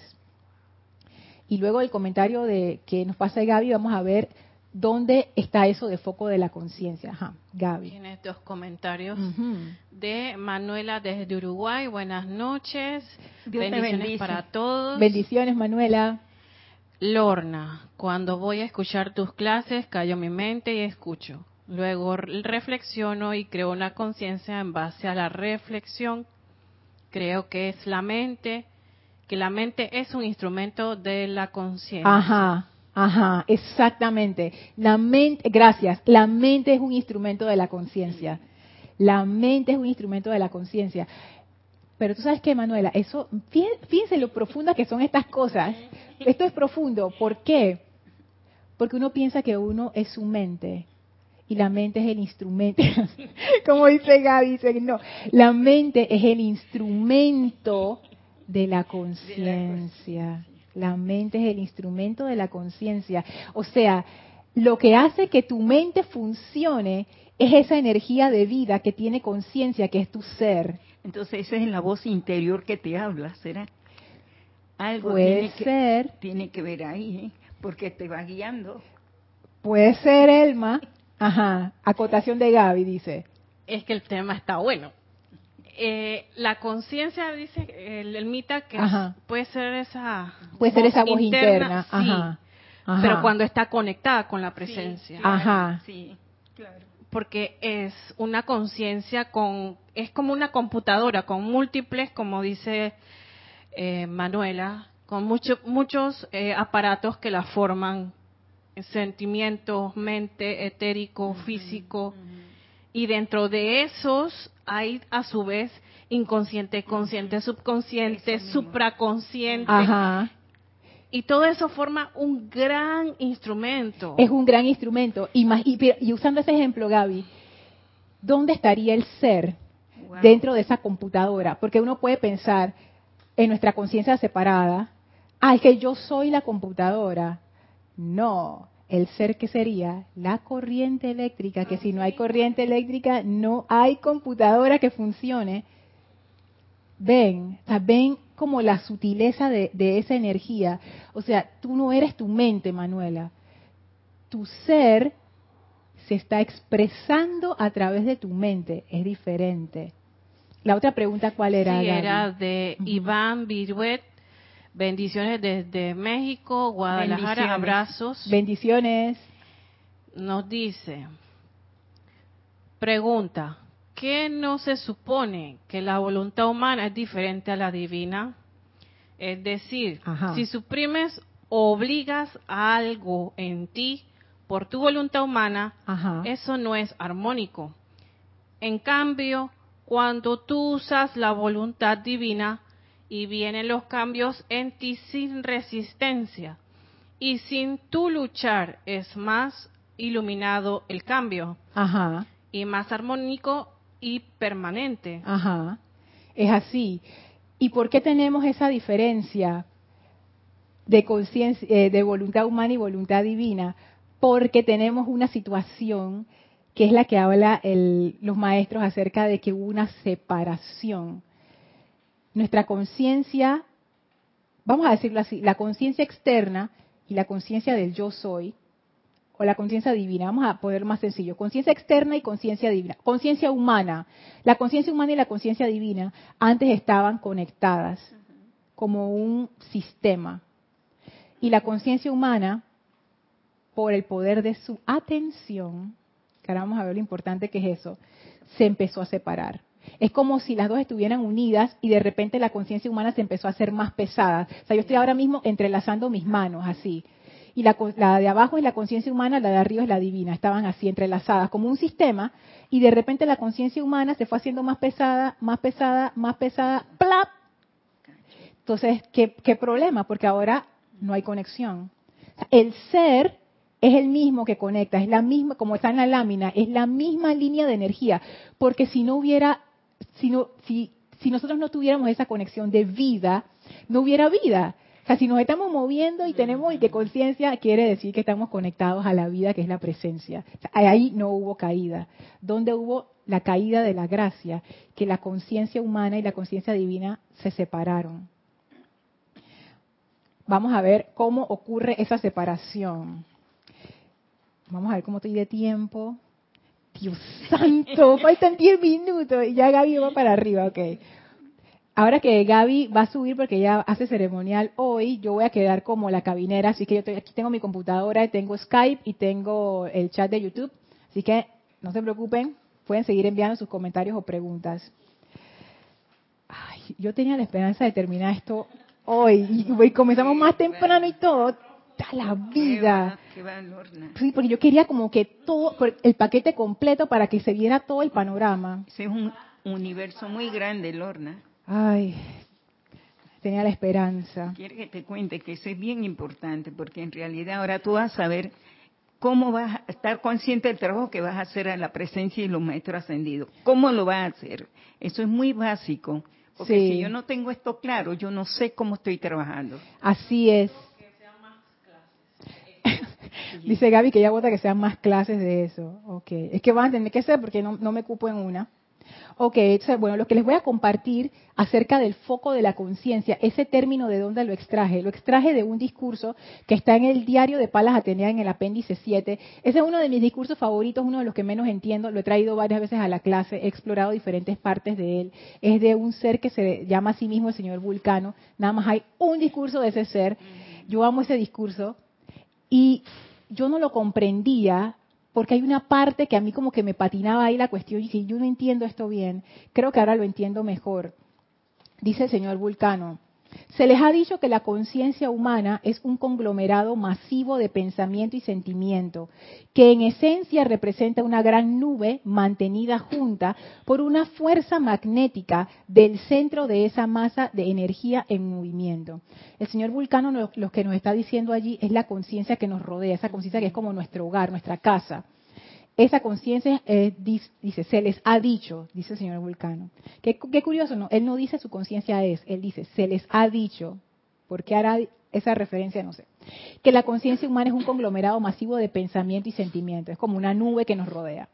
Speaker 1: Y luego el comentario de que nos pasa Gaby, vamos a ver ¿Dónde está eso de foco de la conciencia? Ajá, Gaby.
Speaker 3: Tienes dos comentarios de Manuela desde Uruguay. Buenas noches. Bendiciones para todos.
Speaker 1: Bendiciones, Manuela.
Speaker 3: Lorna, cuando voy a escuchar tus clases, callo mi mente y escucho. Luego reflexiono y creo una conciencia en base a la reflexión. Creo que es la mente, que la mente es un instrumento de la conciencia.
Speaker 1: Ajá. Ajá, exactamente. La mente, gracias. La mente es un instrumento de la conciencia. La mente es un instrumento de la conciencia. Pero tú sabes qué, Manuela, eso, fíjense lo profundas que son estas cosas. Esto es profundo. ¿Por qué? Porque uno piensa que uno es su mente y la mente es el instrumento. Como dice Gaby, dice, no, la mente es el instrumento de la conciencia. La mente es el instrumento de la conciencia. O sea, lo que hace que tu mente funcione es esa energía de vida que tiene conciencia, que es tu ser.
Speaker 2: Entonces esa es la voz interior que te habla, ¿será?
Speaker 1: Algo Puede tiene ser.
Speaker 2: Que, tiene que ver ahí, ¿eh? porque te va guiando.
Speaker 1: Puede ser, Elma. Ajá. Acotación de Gaby, dice.
Speaker 3: Es que el tema está bueno. Eh, la conciencia dice el, el, mita que puede ser esa
Speaker 1: puede ser esa voz interna,
Speaker 3: pero cuando está conectada con la presencia.
Speaker 1: ajá.
Speaker 3: sí claro. Porque es una conciencia con es como una computadora con múltiples como dice eh, Manuela con muchos muchos eh, aparatos que la forman. Sentimientos mente etérico físico y dentro de esos hay a su vez inconsciente, consciente, subconsciente, supraconsciente. Y todo eso forma un gran instrumento.
Speaker 1: Es un gran instrumento. Y, y, usando ese ejemplo, Gaby, ¿dónde estaría el ser dentro de esa computadora? Porque uno puede pensar en nuestra conciencia separada, ah, es que yo soy la computadora. No, el ser que sería la corriente eléctrica, que si no hay corriente eléctrica no hay computadora que funcione. Ven, ven como la sutileza de, esa energía. O sea, tú no eres tu mente, Manuela. Tu ser se está expresando a través de tu mente, es diferente. La otra pregunta, ¿cuál era?
Speaker 3: Sí, era de Iván Viruet Bendiciones desde México, Guadalajara, abrazos.
Speaker 1: Bendiciones.
Speaker 3: Nos dice, pregunta, ¿qué no se supone que la voluntad humana es diferente a la divina? Es decir, si suprimes o obligas a algo en ti por tu voluntad humana, eso no es armónico. En cambio, cuando tú usas la voluntad divina y vienen los cambios en ti sin resistencia y sin tu luchar, es más iluminado el cambio y más armónico y permanente.
Speaker 1: Ajá, es así. ¿Y por qué tenemos esa diferencia de conciencia, eh, de voluntad humana y voluntad divina? Porque tenemos una situación que es la que habla los maestros acerca de que hubo una separación. Nuestra conciencia, vamos a decirlo así, la conciencia externa y la conciencia del yo soy, o la conciencia divina, vamos a poner más sencillo, conciencia externa y conciencia divina, conciencia humana. La conciencia humana y la conciencia divina antes estaban conectadas como un sistema. Y la conciencia humana, por el poder de su atención, que ahora vamos a ver lo importante que es eso, se empezó a separar. Es como si las dos estuvieran unidas y de repente la conciencia humana se empezó a hacer más pesada. O sea, yo estoy ahora mismo entrelazando mis manos así y la, de abajo es la conciencia humana, la de arriba es la divina. Estaban así entrelazadas como un sistema y de repente la conciencia humana se fue haciendo más pesada, más pesada, más pesada, ¡plap! Entonces, ¿qué, qué problema? Porque ahora no hay conexión. El ser es el mismo que conecta, es la misma, como está en la lámina, es la misma línea de energía. Porque si no hubiera, si, si, nosotros no tuviéramos esa conexión de vida, no hubiera vida sea, si nos estamos moviendo y tenemos conciencia quiere decir que estamos conectados a la vida que es la presencia. ahí no hubo caída. ¿Dónde hubo la caída de la gracia? Que la conciencia humana y la conciencia divina se separaron. Vamos a ver cómo ocurre esa separación. Vamos a ver cómo estoy de tiempo. Dios santo, faltan 10 minutos y ya Gaby va para arriba, ok. Ahora que Gaby va a subir porque ella hace ceremonial hoy, yo voy a quedar como la cabinera, así que yo aquí tengo mi computadora, tengo Skype y tengo el chat de YouTube, así que no se preocupen, pueden seguir enviando sus comentarios o preguntas. Ay, yo tenía la esperanza de terminar esto hoy y comenzamos más temprano y todo. La vida. Sí, porque yo quería como que todo, el paquete completo para que se viera todo el panorama.
Speaker 2: Ese es un universo muy grande, Lorna.
Speaker 1: Ay, tenía la esperanza.
Speaker 2: Quiero que te cuente que eso es bien importante, porque en realidad ahora tú vas a saber cómo vas a estar consciente del trabajo que vas a hacer a la presencia de los maestros ascendidos. ¿Cómo lo vas a hacer? Eso es muy básico. Porque si yo no tengo esto claro, yo no sé cómo estoy trabajando.
Speaker 1: Así es. Dice Gaby que ya vota que sean más clases de eso. Okay. Es que van a tener que ser porque no, no me cupo en una. Ok, bueno, lo que les voy a compartir acerca del foco de la conciencia, ese término de dónde lo extraje. Lo extraje de un discurso que está en el diario de Palas Atenea en el apéndice 7. Ese es uno de mis discursos favoritos, uno de los que menos entiendo. Lo he traído varias veces a la clase, he explorado diferentes partes de él. Es de un ser que se llama a sí mismo el señor Vulcano. Nada más hay un discurso de ese ser. Yo amo ese discurso. Y yo no lo comprendía porque hay una parte que a mí como que me patinaba ahí la cuestión y dije, yo no entiendo esto bien, creo que ahora lo entiendo mejor. Dice el señor Vulcano, se les ha dicho que la conciencia humana es un conglomerado masivo de pensamiento y sentimiento, que en esencia representa una gran nube mantenida junta por una fuerza magnética del centro de esa masa de energía en movimiento. El señor Vulcano lo, que nos está diciendo allí es la conciencia que nos rodea, esa conciencia que es como nuestro hogar, nuestra casa. Esa conciencia dice, se les ha dicho, dice el señor Vulcano. Qué, curioso, ¿no? Él no dice su conciencia es, él dice, se les ha dicho. ¿Por qué hará esa referencia? No sé. Que la conciencia humana es un conglomerado masivo de pensamiento y sentimiento. Es como una nube que nos rodea.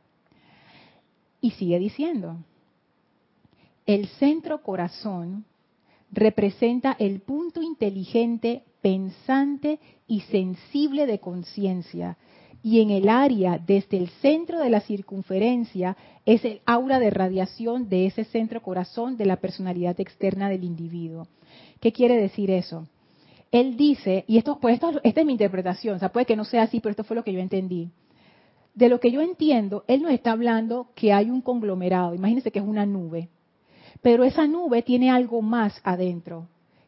Speaker 1: Y sigue diciendo, el centro corazón representa el punto inteligente, pensante y sensible de conciencia y en el área desde el centro de la circunferencia es el aura de radiación de ese centro corazón de la personalidad externa del individuo. ¿Qué quiere decir eso? él dice, y esto, pues esto, esta es mi interpretación, o sea, puede que no sea así, pero esto fue lo que yo entendí. De lo que yo entiendo, él nos está hablando que hay un conglomerado, imagínense que es una nube, pero esa nube tiene algo más adentro,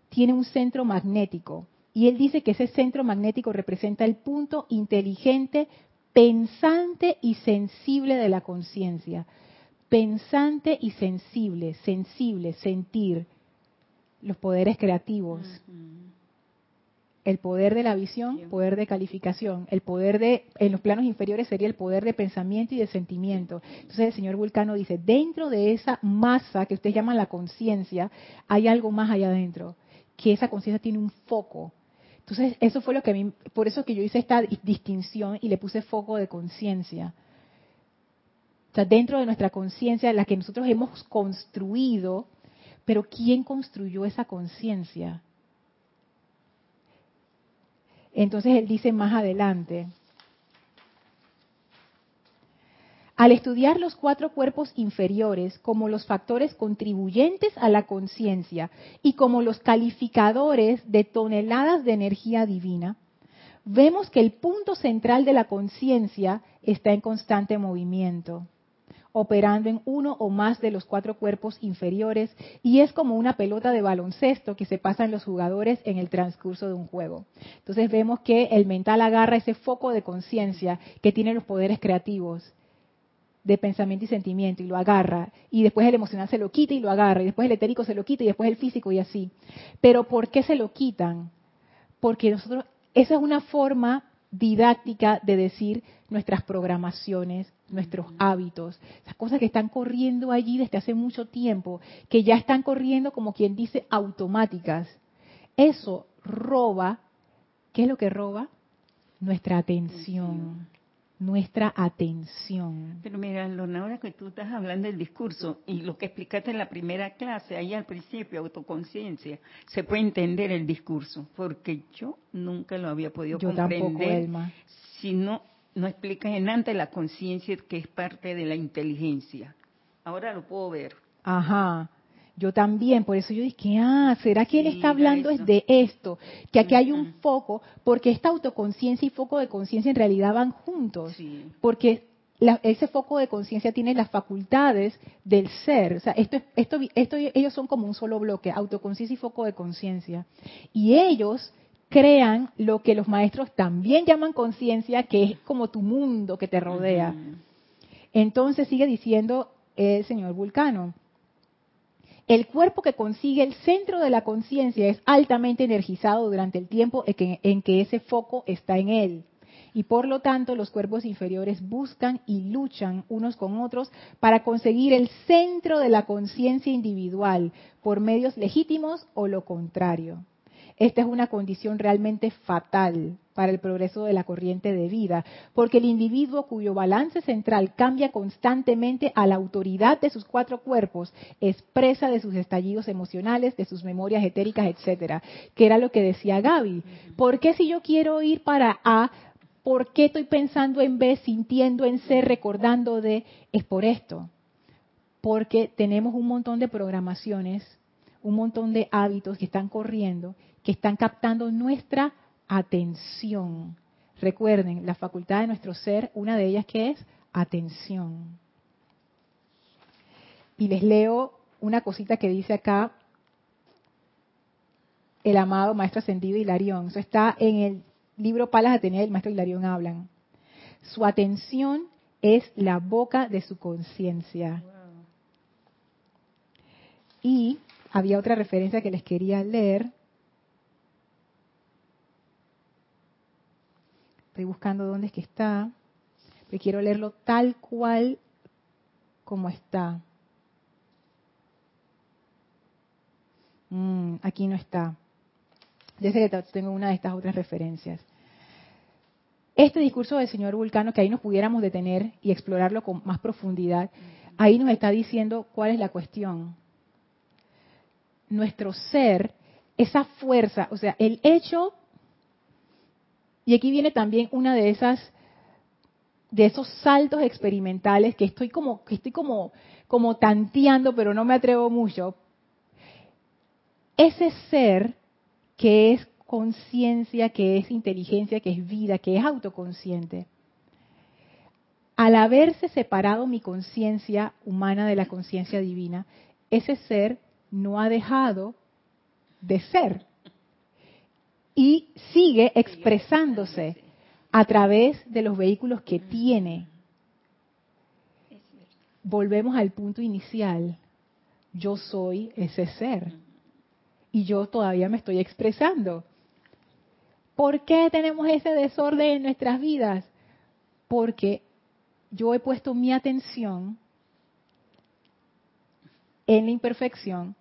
Speaker 1: tiene un centro magnético, y él dice que ese centro magnético representa el punto inteligente, pensante y sensible de la conciencia. Pensante y sensible, sensible, sentir, los poderes creativos el poder de la visión, poder de calificación, el poder de, en los planos inferiores sería el poder de pensamiento y de sentimiento. Entonces el señor Vulcano dice, dentro de esa masa que ustedes llaman la conciencia, hay algo más allá adentro, que esa conciencia tiene un foco. Entonces eso fue lo que a mí, por eso que yo hice esta distinción y le puse foco de conciencia. O sea, dentro de nuestra conciencia, la que nosotros hemos construido, pero ¿quién construyó esa conciencia? Entonces él dice más adelante, al estudiar los cuatro cuerpos inferiores como los factores contribuyentes a la conciencia y como los calificadores de toneladas de energía divina, vemos que el punto central de la conciencia está en constante movimiento operando en uno o más de los cuatro cuerpos inferiores y es como una pelota de baloncesto que se pasan los jugadores en el transcurso de un juego. Entonces vemos que el mental agarra ese foco de conciencia que tiene los poderes creativos de pensamiento y sentimiento y lo agarra y después el emocional se lo quita y lo agarra y después el etérico se lo quita y después el físico y así. Pero ¿por qué se lo quitan? Porque nosotros esa es una forma didáctica de decir nuestras programaciones, nuestros hábitos, esas cosas que están corriendo allí desde hace mucho tiempo, que ya están corriendo como quien dice automáticas. Eso roba, ¿qué es lo que roba? Nuestra atención nuestra atención.
Speaker 2: Pero mira, Lorna, ahora que tú estás hablando del discurso y lo que explicaste en la primera clase, ahí al principio, autoconciencia, se puede entender el discurso, porque yo nunca lo había podido
Speaker 1: yo
Speaker 2: comprender
Speaker 1: Elma.
Speaker 2: si no, no explicas en antes la conciencia que es parte de la inteligencia. Ahora lo puedo ver.
Speaker 1: Ajá. Yo también, por eso yo dije, ah, ¿será que él está hablando es de esto? Que aquí hay un foco, porque esta autoconciencia y foco de conciencia en realidad van juntos. Porque ese foco de conciencia tiene las facultades del ser. O sea, esto, esto, esto, ellos son como un solo bloque, autoconciencia y foco de conciencia. Y ellos crean lo que los maestros también llaman conciencia, que es como tu mundo que te rodea. Entonces sigue diciendo el señor Vulcano el cuerpo que consigue el centro de la conciencia es altamente energizado durante el tiempo en que, ese foco está en él. Y por lo tanto los cuerpos inferiores buscan y luchan unos con otros para conseguir el centro de la conciencia individual por medios legítimos o lo contrario. Esta es una condición realmente fatal para el progreso de la corriente de vida, porque el individuo cuyo balance central cambia constantemente a la autoridad de sus cuatro cuerpos, expresa de sus estallidos emocionales, de sus memorias etéricas, etcétera, que era lo que decía Gaby. ¿Por qué si yo quiero ir para A, por qué estoy pensando en B, sintiendo en C, recordando de? Es por esto. Porque tenemos un montón de programaciones, un montón de hábitos que están corriendo que están captando nuestra atención. Recuerden, la facultad de nuestro ser, una de ellas que es atención. Y les leo una cosita que dice acá el amado Maestro Ascendido Hilarión. Eso está en el libro Palas Atenea del Maestro Hilarión hablan. Su atención es la boca de su conciencia. Y había otra referencia que les quería leer Estoy buscando dónde es que está. Pero quiero leerlo tal cual como está. Mm, aquí no está. Desde que tengo una de estas otras referencias. Este discurso del señor Vulcano, que ahí nos pudiéramos detener y explorarlo con más profundidad, ahí nos está diciendo cuál es la cuestión. Nuestro ser, esa fuerza, o sea, el hecho y aquí viene también una de esas de esos saltos experimentales que estoy como que estoy como como tanteando, pero no me atrevo mucho. Ese ser que es conciencia, que es inteligencia, que es vida, que es autoconsciente, al haberse separado mi conciencia humana de la conciencia divina, ese ser no ha dejado de ser y sigue expresándose a través de los vehículos que tiene. Volvemos al punto inicial. Yo soy ese ser y yo todavía me estoy expresando. ¿Por qué tenemos ese desorden en nuestras vidas? Porque yo he puesto mi atención en la imperfección.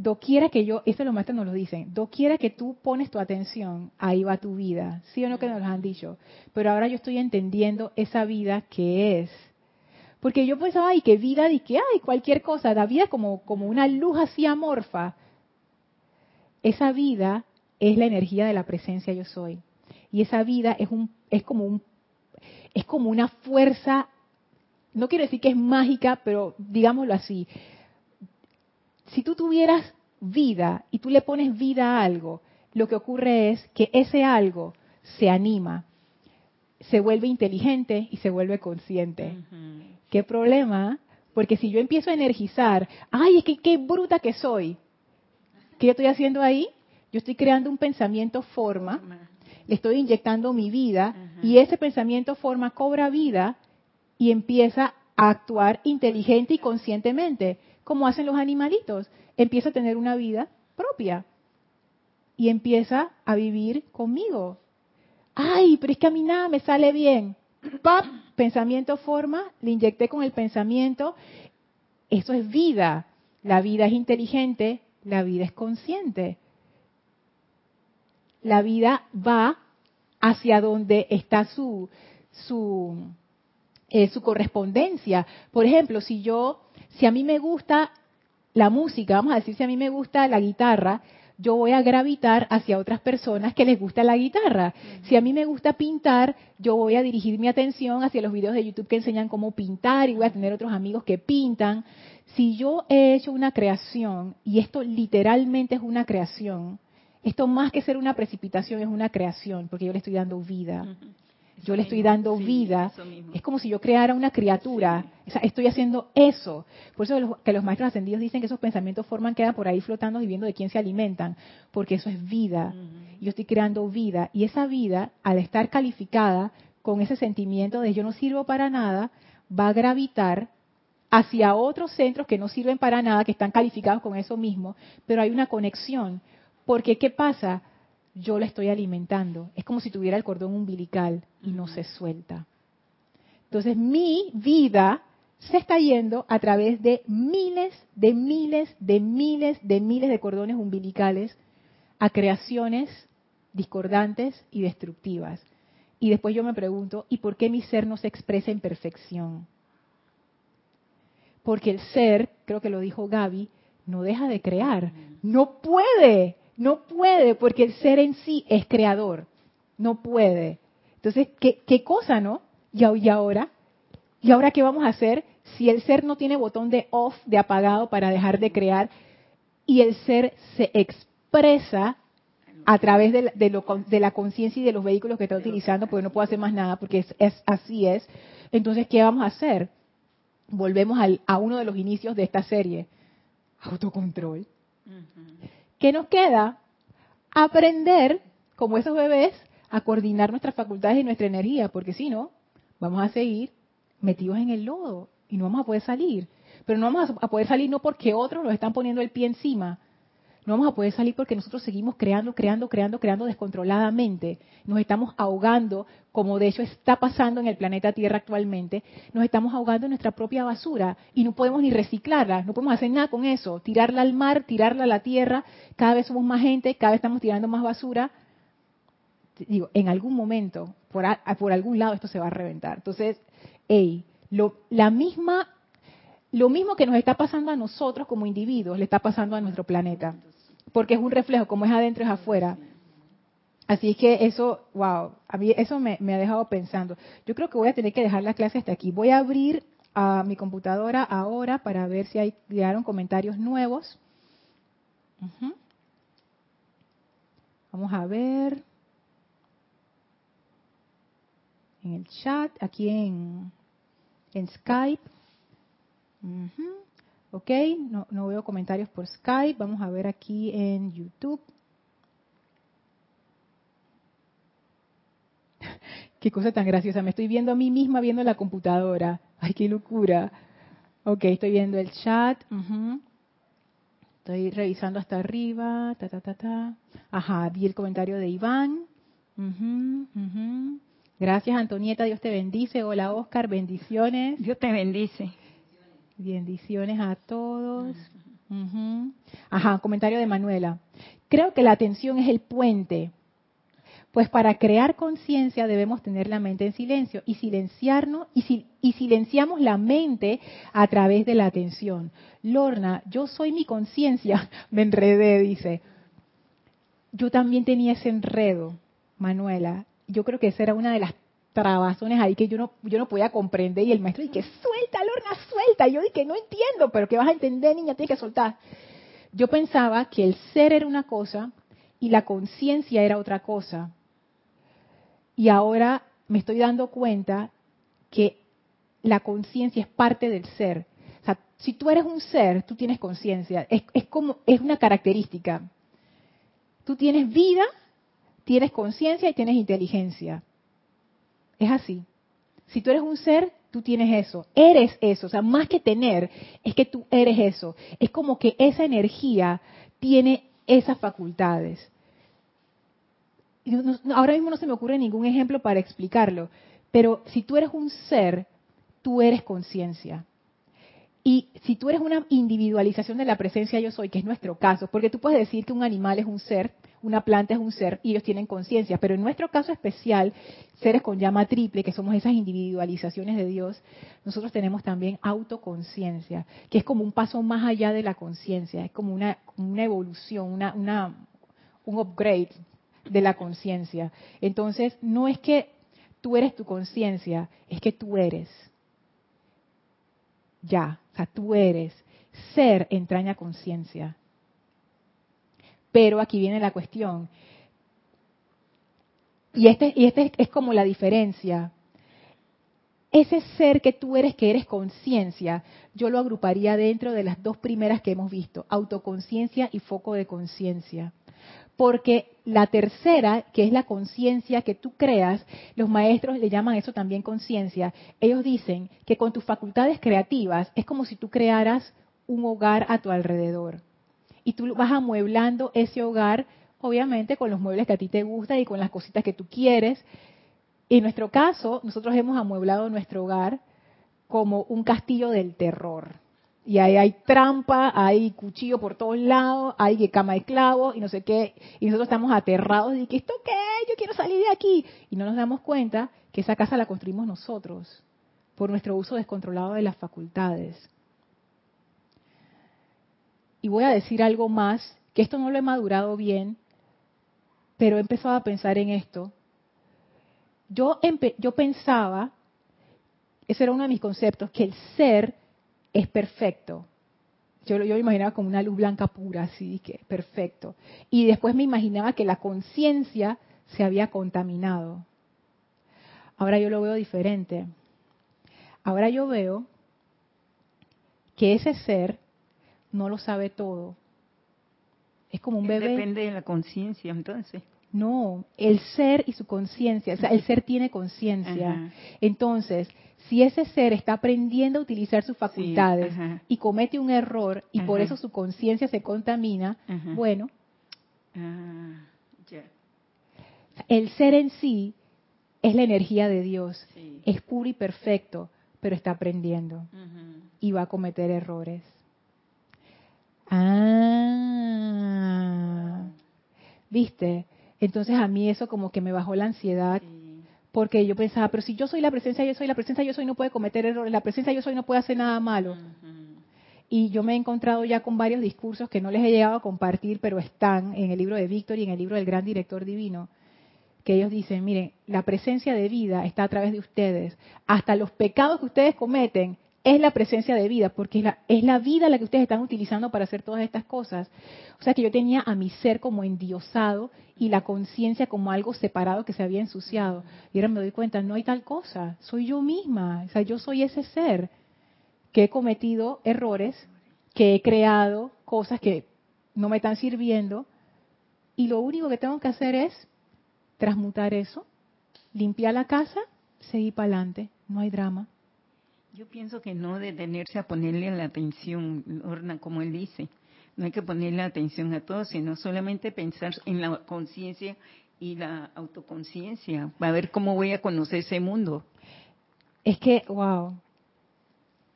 Speaker 1: Doquiera que yo, esto los maestros nos lo dicen, doquiera que tú pones tu atención, ahí va tu vida. ¿Sí o no que nos lo han dicho? Pero ahora yo estoy entendiendo esa vida que es. Porque yo pensaba, ay, qué vida, y que hay cualquier cosa, la vida como, como una luz así amorfa. Esa vida es la energía de la presencia yo soy. Y esa vida es un, es como un, es como una fuerza, no quiero decir que es mágica, pero digámoslo así, si tú tuvieras vida y tú le pones vida a algo, lo que ocurre es que ese algo se anima, se vuelve inteligente y se vuelve consciente. ¿Qué problema? Porque si yo empiezo a energizar, ay, es que qué bruta que soy. ¿Qué yo estoy haciendo ahí? Yo estoy creando un pensamiento forma, le estoy inyectando mi vida y ese pensamiento forma cobra vida y empieza a actuar inteligente y conscientemente como hacen los animalitos. Empieza a tener una vida propia y empieza a vivir conmigo. Ay, pero es que a mí nada me sale bien. ¡Pap! Pensamiento forma, le inyecté con el pensamiento. Eso es vida. La vida es inteligente, la vida es consciente. La vida va hacia donde está su, su, eh, su correspondencia. Por ejemplo, si yo si a mí me gusta la música, vamos a decir, si a mí me gusta la guitarra, yo voy a gravitar hacia otras personas que les gusta la guitarra. Si a mí me gusta pintar, yo voy a dirigir mi atención hacia los videos de YouTube que enseñan cómo pintar y voy a tener otros amigos que pintan. Si yo he hecho una creación, y esto literalmente es una creación, esto más que ser una precipitación es una creación, porque yo le estoy dando vida yo le estoy dando vida. Es como si yo creara una criatura. estoy haciendo eso. Por eso que los maestros ascendidos dicen que esos pensamientos forman, quedan por ahí flotando y viendo de quién se alimentan. Porque eso es vida. Yo estoy creando vida. Y esa vida, al estar calificada con ese sentimiento de yo no sirvo para nada, va a gravitar hacia otros centros que no sirven para nada, que están calificados con eso mismo, pero hay una conexión. Porque, ¿qué pasa? Yo la estoy alimentando. Es como si tuviera el cordón umbilical y no se suelta. Entonces mi vida se está yendo a través de miles, de miles, de miles, de miles de cordones umbilicales a creaciones discordantes y destructivas. Y después yo me pregunto, ¿y por qué mi ser no se expresa en perfección? Porque el ser, creo que lo dijo Gaby, no deja de crear, no puede, no puede, porque el ser en sí es creador. No puede. Entonces, ¿qué, qué cosa, no? ¿Y ahora? ¿Y ahora qué vamos a hacer si el ser no tiene botón de off, de apagado para dejar de crear? Y el ser se expresa a través de la, de, la conciencia y de los vehículos que está utilizando, porque no puede hacer más nada, porque es, así es. Entonces, ¿qué vamos a hacer? Volvemos al, a uno de los inicios de esta serie. Autocontrol. ¿Qué nos queda? Aprender, como esos bebés, a coordinar nuestras facultades y nuestra energía, porque si no, vamos a seguir metidos en el lodo y no vamos a poder salir. Pero no vamos a poder salir no porque otros nos están poniendo el pie encima, no vamos a poder salir porque nosotros seguimos creando, creando, creando, creando descontroladamente. Nos estamos ahogando, como de hecho está pasando en el planeta Tierra actualmente, nos estamos ahogando en nuestra propia basura y no podemos ni reciclarla, no podemos hacer nada con eso, tirarla al mar, tirarla a la tierra, cada vez somos más gente, cada vez estamos tirando más basura. Digo, en algún momento, por, por algún lado esto se va a reventar. Entonces, hey, lo, la misma, lo mismo que nos está pasando a nosotros como individuos, le está pasando a nuestro planeta porque es un reflejo, como es adentro es afuera. Así es que eso, wow, a mí eso me, ha dejado pensando. Yo creo que voy a tener que dejar la clase hasta aquí. Voy a abrir a mi computadora ahora para ver si hay, llegaron comentarios nuevos. Vamos a ver. En el chat, aquí en, en Skype. Ok, no, no veo comentarios por Skype. Vamos a ver aquí en YouTube. Qué cosa tan graciosa. Me estoy viendo a mí misma viendo la computadora. Ay, qué locura. Ok, estoy viendo el chat. Estoy revisando hasta arriba. Ta, ta, ta, ta. Ajá, vi el comentario de Iván. Gracias, Antonieta. Dios te bendice. Hola, Oscar. Bendiciones.
Speaker 2: Dios te bendice.
Speaker 1: Bendiciones a todos. Ajá, comentario de Manuela. Creo que la atención es el puente pues para crear conciencia debemos tener la mente en silencio y silenciarnos y, y, silenciamos la mente a través de la atención. Lorna, yo soy mi conciencia, me enredé, dice. Yo también tenía ese enredo, Manuela. Yo creo que esa era una de las trabazones ahí que yo no, yo no podía comprender y el maestro dice, suelta, Lorna, suelta. Y yo dije, no entiendo, pero que vas a entender, niña, tienes que soltar. Yo pensaba que el ser era una cosa y la conciencia era otra cosa. Y ahora me estoy dando cuenta que la conciencia es parte del ser. O sea, si tú eres un ser, tú tienes conciencia. Es, como, es una característica. Tú tienes vida, tienes conciencia y tienes inteligencia. Es así. Si tú eres un ser, tú tienes eso. Eres eso. O sea, más que tener, es que tú eres eso. Es como que esa energía tiene esas facultades ahora mismo no se me ocurre ningún ejemplo para explicarlo, pero si tú eres un ser, tú eres conciencia. Y si tú eres una individualización de la presencia yo soy, que es nuestro caso, porque tú puedes decir que un animal es un ser, una planta es un ser y ellos tienen conciencia, pero en nuestro caso especial, seres con llama triple, que somos esas individualizaciones de Dios, nosotros tenemos también autoconciencia, que es como un paso más allá de la conciencia, es como una, evolución, una, una, un upgrade de la conciencia. Entonces, no es que tú eres tu conciencia, es que tú eres. Ya, tú eres. Ser entraña conciencia. Pero aquí viene la cuestión. Y este, y este es como la diferencia. Ese ser que tú eres, que eres conciencia, yo lo agruparía dentro de las dos primeras que hemos visto, autoconciencia y foco de conciencia porque la tercera, que es la conciencia que tú creas, los maestros le llaman eso también conciencia, ellos dicen que con tus facultades creativas es como si tú crearas un hogar a tu alrededor. Y tú vas amueblando ese hogar, obviamente, con los muebles que a ti te gustan y con las cositas que tú quieres. En nuestro caso, nosotros hemos amueblado nuestro hogar como un castillo del terror y ahí hay trampa, hay cuchillo por todos lados, hay cama de clavos y no sé qué, y nosotros estamos aterrados de que esto qué, yo quiero salir de aquí, y no nos damos cuenta que esa casa la construimos nosotros por nuestro uso descontrolado de las facultades. Y voy a decir algo más, que esto no lo he madurado bien, pero he empezado a pensar en esto. Yo, yo pensaba, ese era uno de mis conceptos, que el ser es perfecto. Yo, yo me imaginaba como una luz blanca pura, así que perfecto. Y después me imaginaba que la conciencia se había contaminado. Ahora yo lo veo diferente. Ahora yo veo que ese ser no lo sabe todo. Es como un bebé.
Speaker 2: Depende de la conciencia, entonces.
Speaker 1: No, el ser y su conciencia, o sea, el ser tiene conciencia. Entonces, si ese ser está aprendiendo a utilizar sus facultades y comete un error y por eso su conciencia se contamina, bueno, ah, el ser en sí es la energía de Dios, es puro y perfecto, pero está aprendiendo y va a cometer errores. Ah, ¿viste? Entonces a mí eso como que me bajó la ansiedad porque yo pensaba, pero si yo soy la presencia, yo soy la presencia, yo soy, no puede cometer errores, la presencia, yo soy, no puede hacer nada malo. Y yo me he encontrado ya con varios discursos que no les he llegado a compartir, pero están en el libro de Víctor y en el libro del Gran Director Divino, que ellos dicen, miren, la presencia de vida está a través de ustedes. Hasta los pecados que ustedes cometen, es la presencia de vida, porque es la, es la vida la que ustedes están utilizando para hacer todas estas cosas. O sea que yo tenía a mi ser como endiosado y la conciencia como algo separado que se había ensuciado. Y ahora me doy cuenta, no hay tal cosa, soy yo misma, o sea, yo soy ese ser que he cometido errores, que he creado cosas que no me están sirviendo, y lo único que tengo que hacer es transmutar eso, limpiar la casa, seguir para adelante, no hay drama.
Speaker 2: Yo pienso que no detenerse a ponerle la atención, Lorna, como él dice. No hay que ponerle atención a todo, sino solamente pensar en la conciencia y la autoconciencia, para ver cómo voy a conocer ese mundo.
Speaker 1: Es que, wow,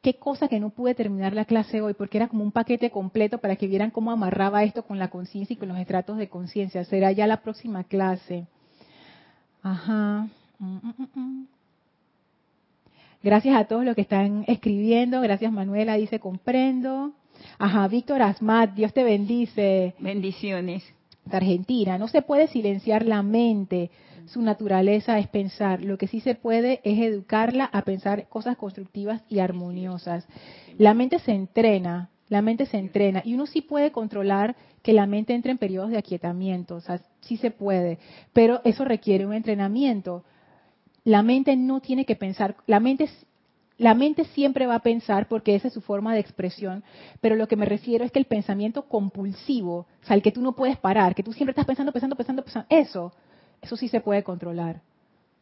Speaker 1: qué cosa que no pude terminar la clase hoy, porque era como un paquete completo para que vieran cómo amarraba esto con la conciencia y con los estratos de conciencia. Será ya la próxima clase. Ajá. Mm, mm, mm, Gracias a todos los que están escribiendo. Gracias Manuela, dice comprendo. Ajá, Víctor Asmat, Dios te bendice.
Speaker 2: Bendiciones.
Speaker 1: De Argentina, no se puede silenciar la mente. Su naturaleza es pensar. Lo que sí se puede es educarla a pensar cosas constructivas y armoniosas. La mente se entrena, la mente se entrena y uno sí puede controlar que la mente entre en periodos de aquietamiento, o sea, sí se puede, pero eso requiere un entrenamiento la mente no tiene que pensar, la mente, la mente siempre va a pensar porque esa es su forma de expresión, pero lo que me refiero es que el pensamiento compulsivo, o sea, el que tú no puedes parar, que tú siempre estás pensando, pensando, pensando, pensando, eso, eso sí se puede controlar.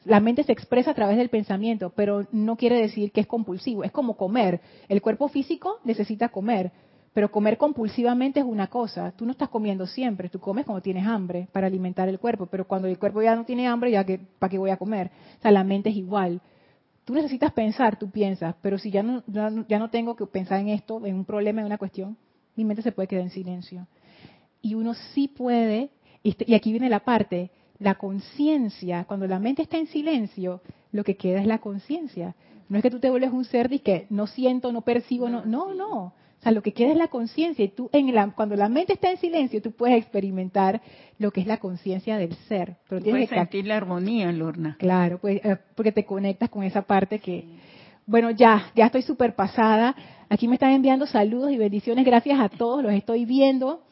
Speaker 1: La mente se expresa a través del pensamiento, pero no quiere decir que es compulsivo, es como comer. El cuerpo físico necesita comer, pero comer compulsivamente es una cosa. Tú no estás comiendo siempre, tú comes cuando tienes hambre para alimentar el cuerpo, pero cuando el cuerpo ya no tiene hambre, ya que ¿para qué voy a comer? O sea, la mente es igual. Tú necesitas pensar, tú piensas, pero si ya no, ya no tengo que pensar en esto, en un problema, en una cuestión, mi mente se puede quedar en silencio. Y uno sí puede, y aquí viene la parte, la conciencia, cuando la mente está en silencio, lo que queda es la conciencia. No es que tú te vuelves un ser y que no siento, no percibo, no, no, no. O sea, lo que queda es la conciencia y tú, en la, cuando la mente está en silencio, tú puedes experimentar lo que es la conciencia del ser.
Speaker 2: Pero tienes puedes sentir la armonía, Lorna.
Speaker 1: Claro, pues, eh, porque te conectas con esa parte que, bueno, ya, ya estoy súper pasada. Aquí me están enviando saludos y bendiciones. Gracias a todos, los estoy viendo.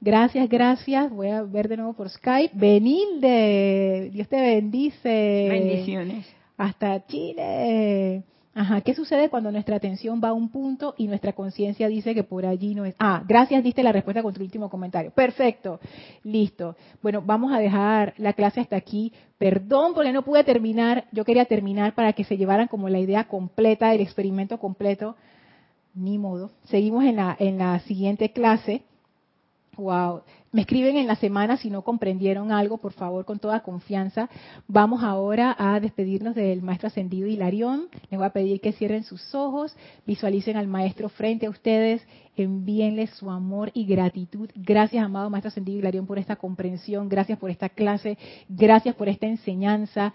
Speaker 1: Gracias, gracias. Voy a ver de nuevo por Skype. Benilde, Dios te bendice.
Speaker 2: Bendiciones.
Speaker 1: Hasta Chile. Ajá, ¿qué sucede cuando nuestra atención va a un punto y nuestra conciencia dice que por allí no es? Ah, gracias, diste la respuesta con tu último comentario. Perfecto, listo. Bueno, vamos a dejar la clase hasta aquí. Perdón porque no pude terminar, yo quería terminar para que se llevaran como la idea completa del experimento completo. Ni modo. Seguimos en la, en la siguiente clase. Wow. Me escriben en la semana si no comprendieron algo, por favor, con toda confianza. Vamos ahora a despedirnos del maestro ascendido Hilarión. Les voy a pedir que cierren sus ojos, visualicen al maestro frente a ustedes, envíenle su amor y gratitud. Gracias, amado maestro ascendido Hilarión, por esta comprensión, gracias por esta clase, gracias por esta enseñanza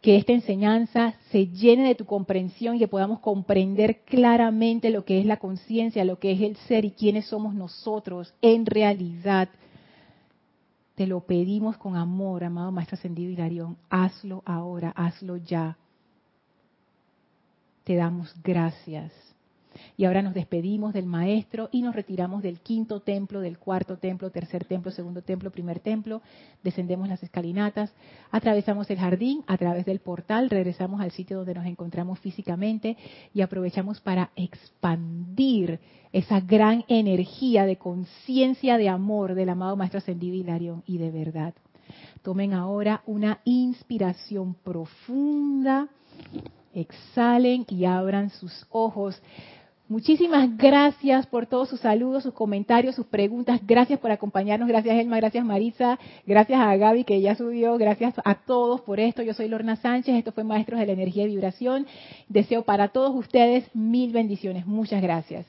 Speaker 1: que esta enseñanza se llene de tu comprensión y que podamos comprender claramente lo que es la conciencia, lo que es el ser y quiénes somos nosotros en realidad. Te lo pedimos con amor, amado Maestro Ascendido Hilarión. Hazlo ahora, hazlo ya. Te damos gracias. Y ahora nos despedimos del maestro y nos retiramos del quinto templo, del cuarto templo, tercer templo, segundo templo, primer templo. Descendemos las escalinatas, atravesamos el jardín, a través del portal, regresamos al sitio donde nos encontramos físicamente y aprovechamos para expandir esa gran energía de conciencia de amor del amado Maestro Ascendido Hilarión y de verdad. Tomen ahora una inspiración profunda, exhalen y abran sus ojos. Muchísimas gracias por todos sus saludos, sus comentarios, sus preguntas. Gracias por acompañarnos. Gracias, Elma. Gracias, Marisa. Gracias a Gaby, que ya subió. Gracias a todos por esto. Yo soy Lorna Sánchez. Esto fue Maestros de la Energía y Vibración. Deseo para todos ustedes mil bendiciones. Muchas gracias.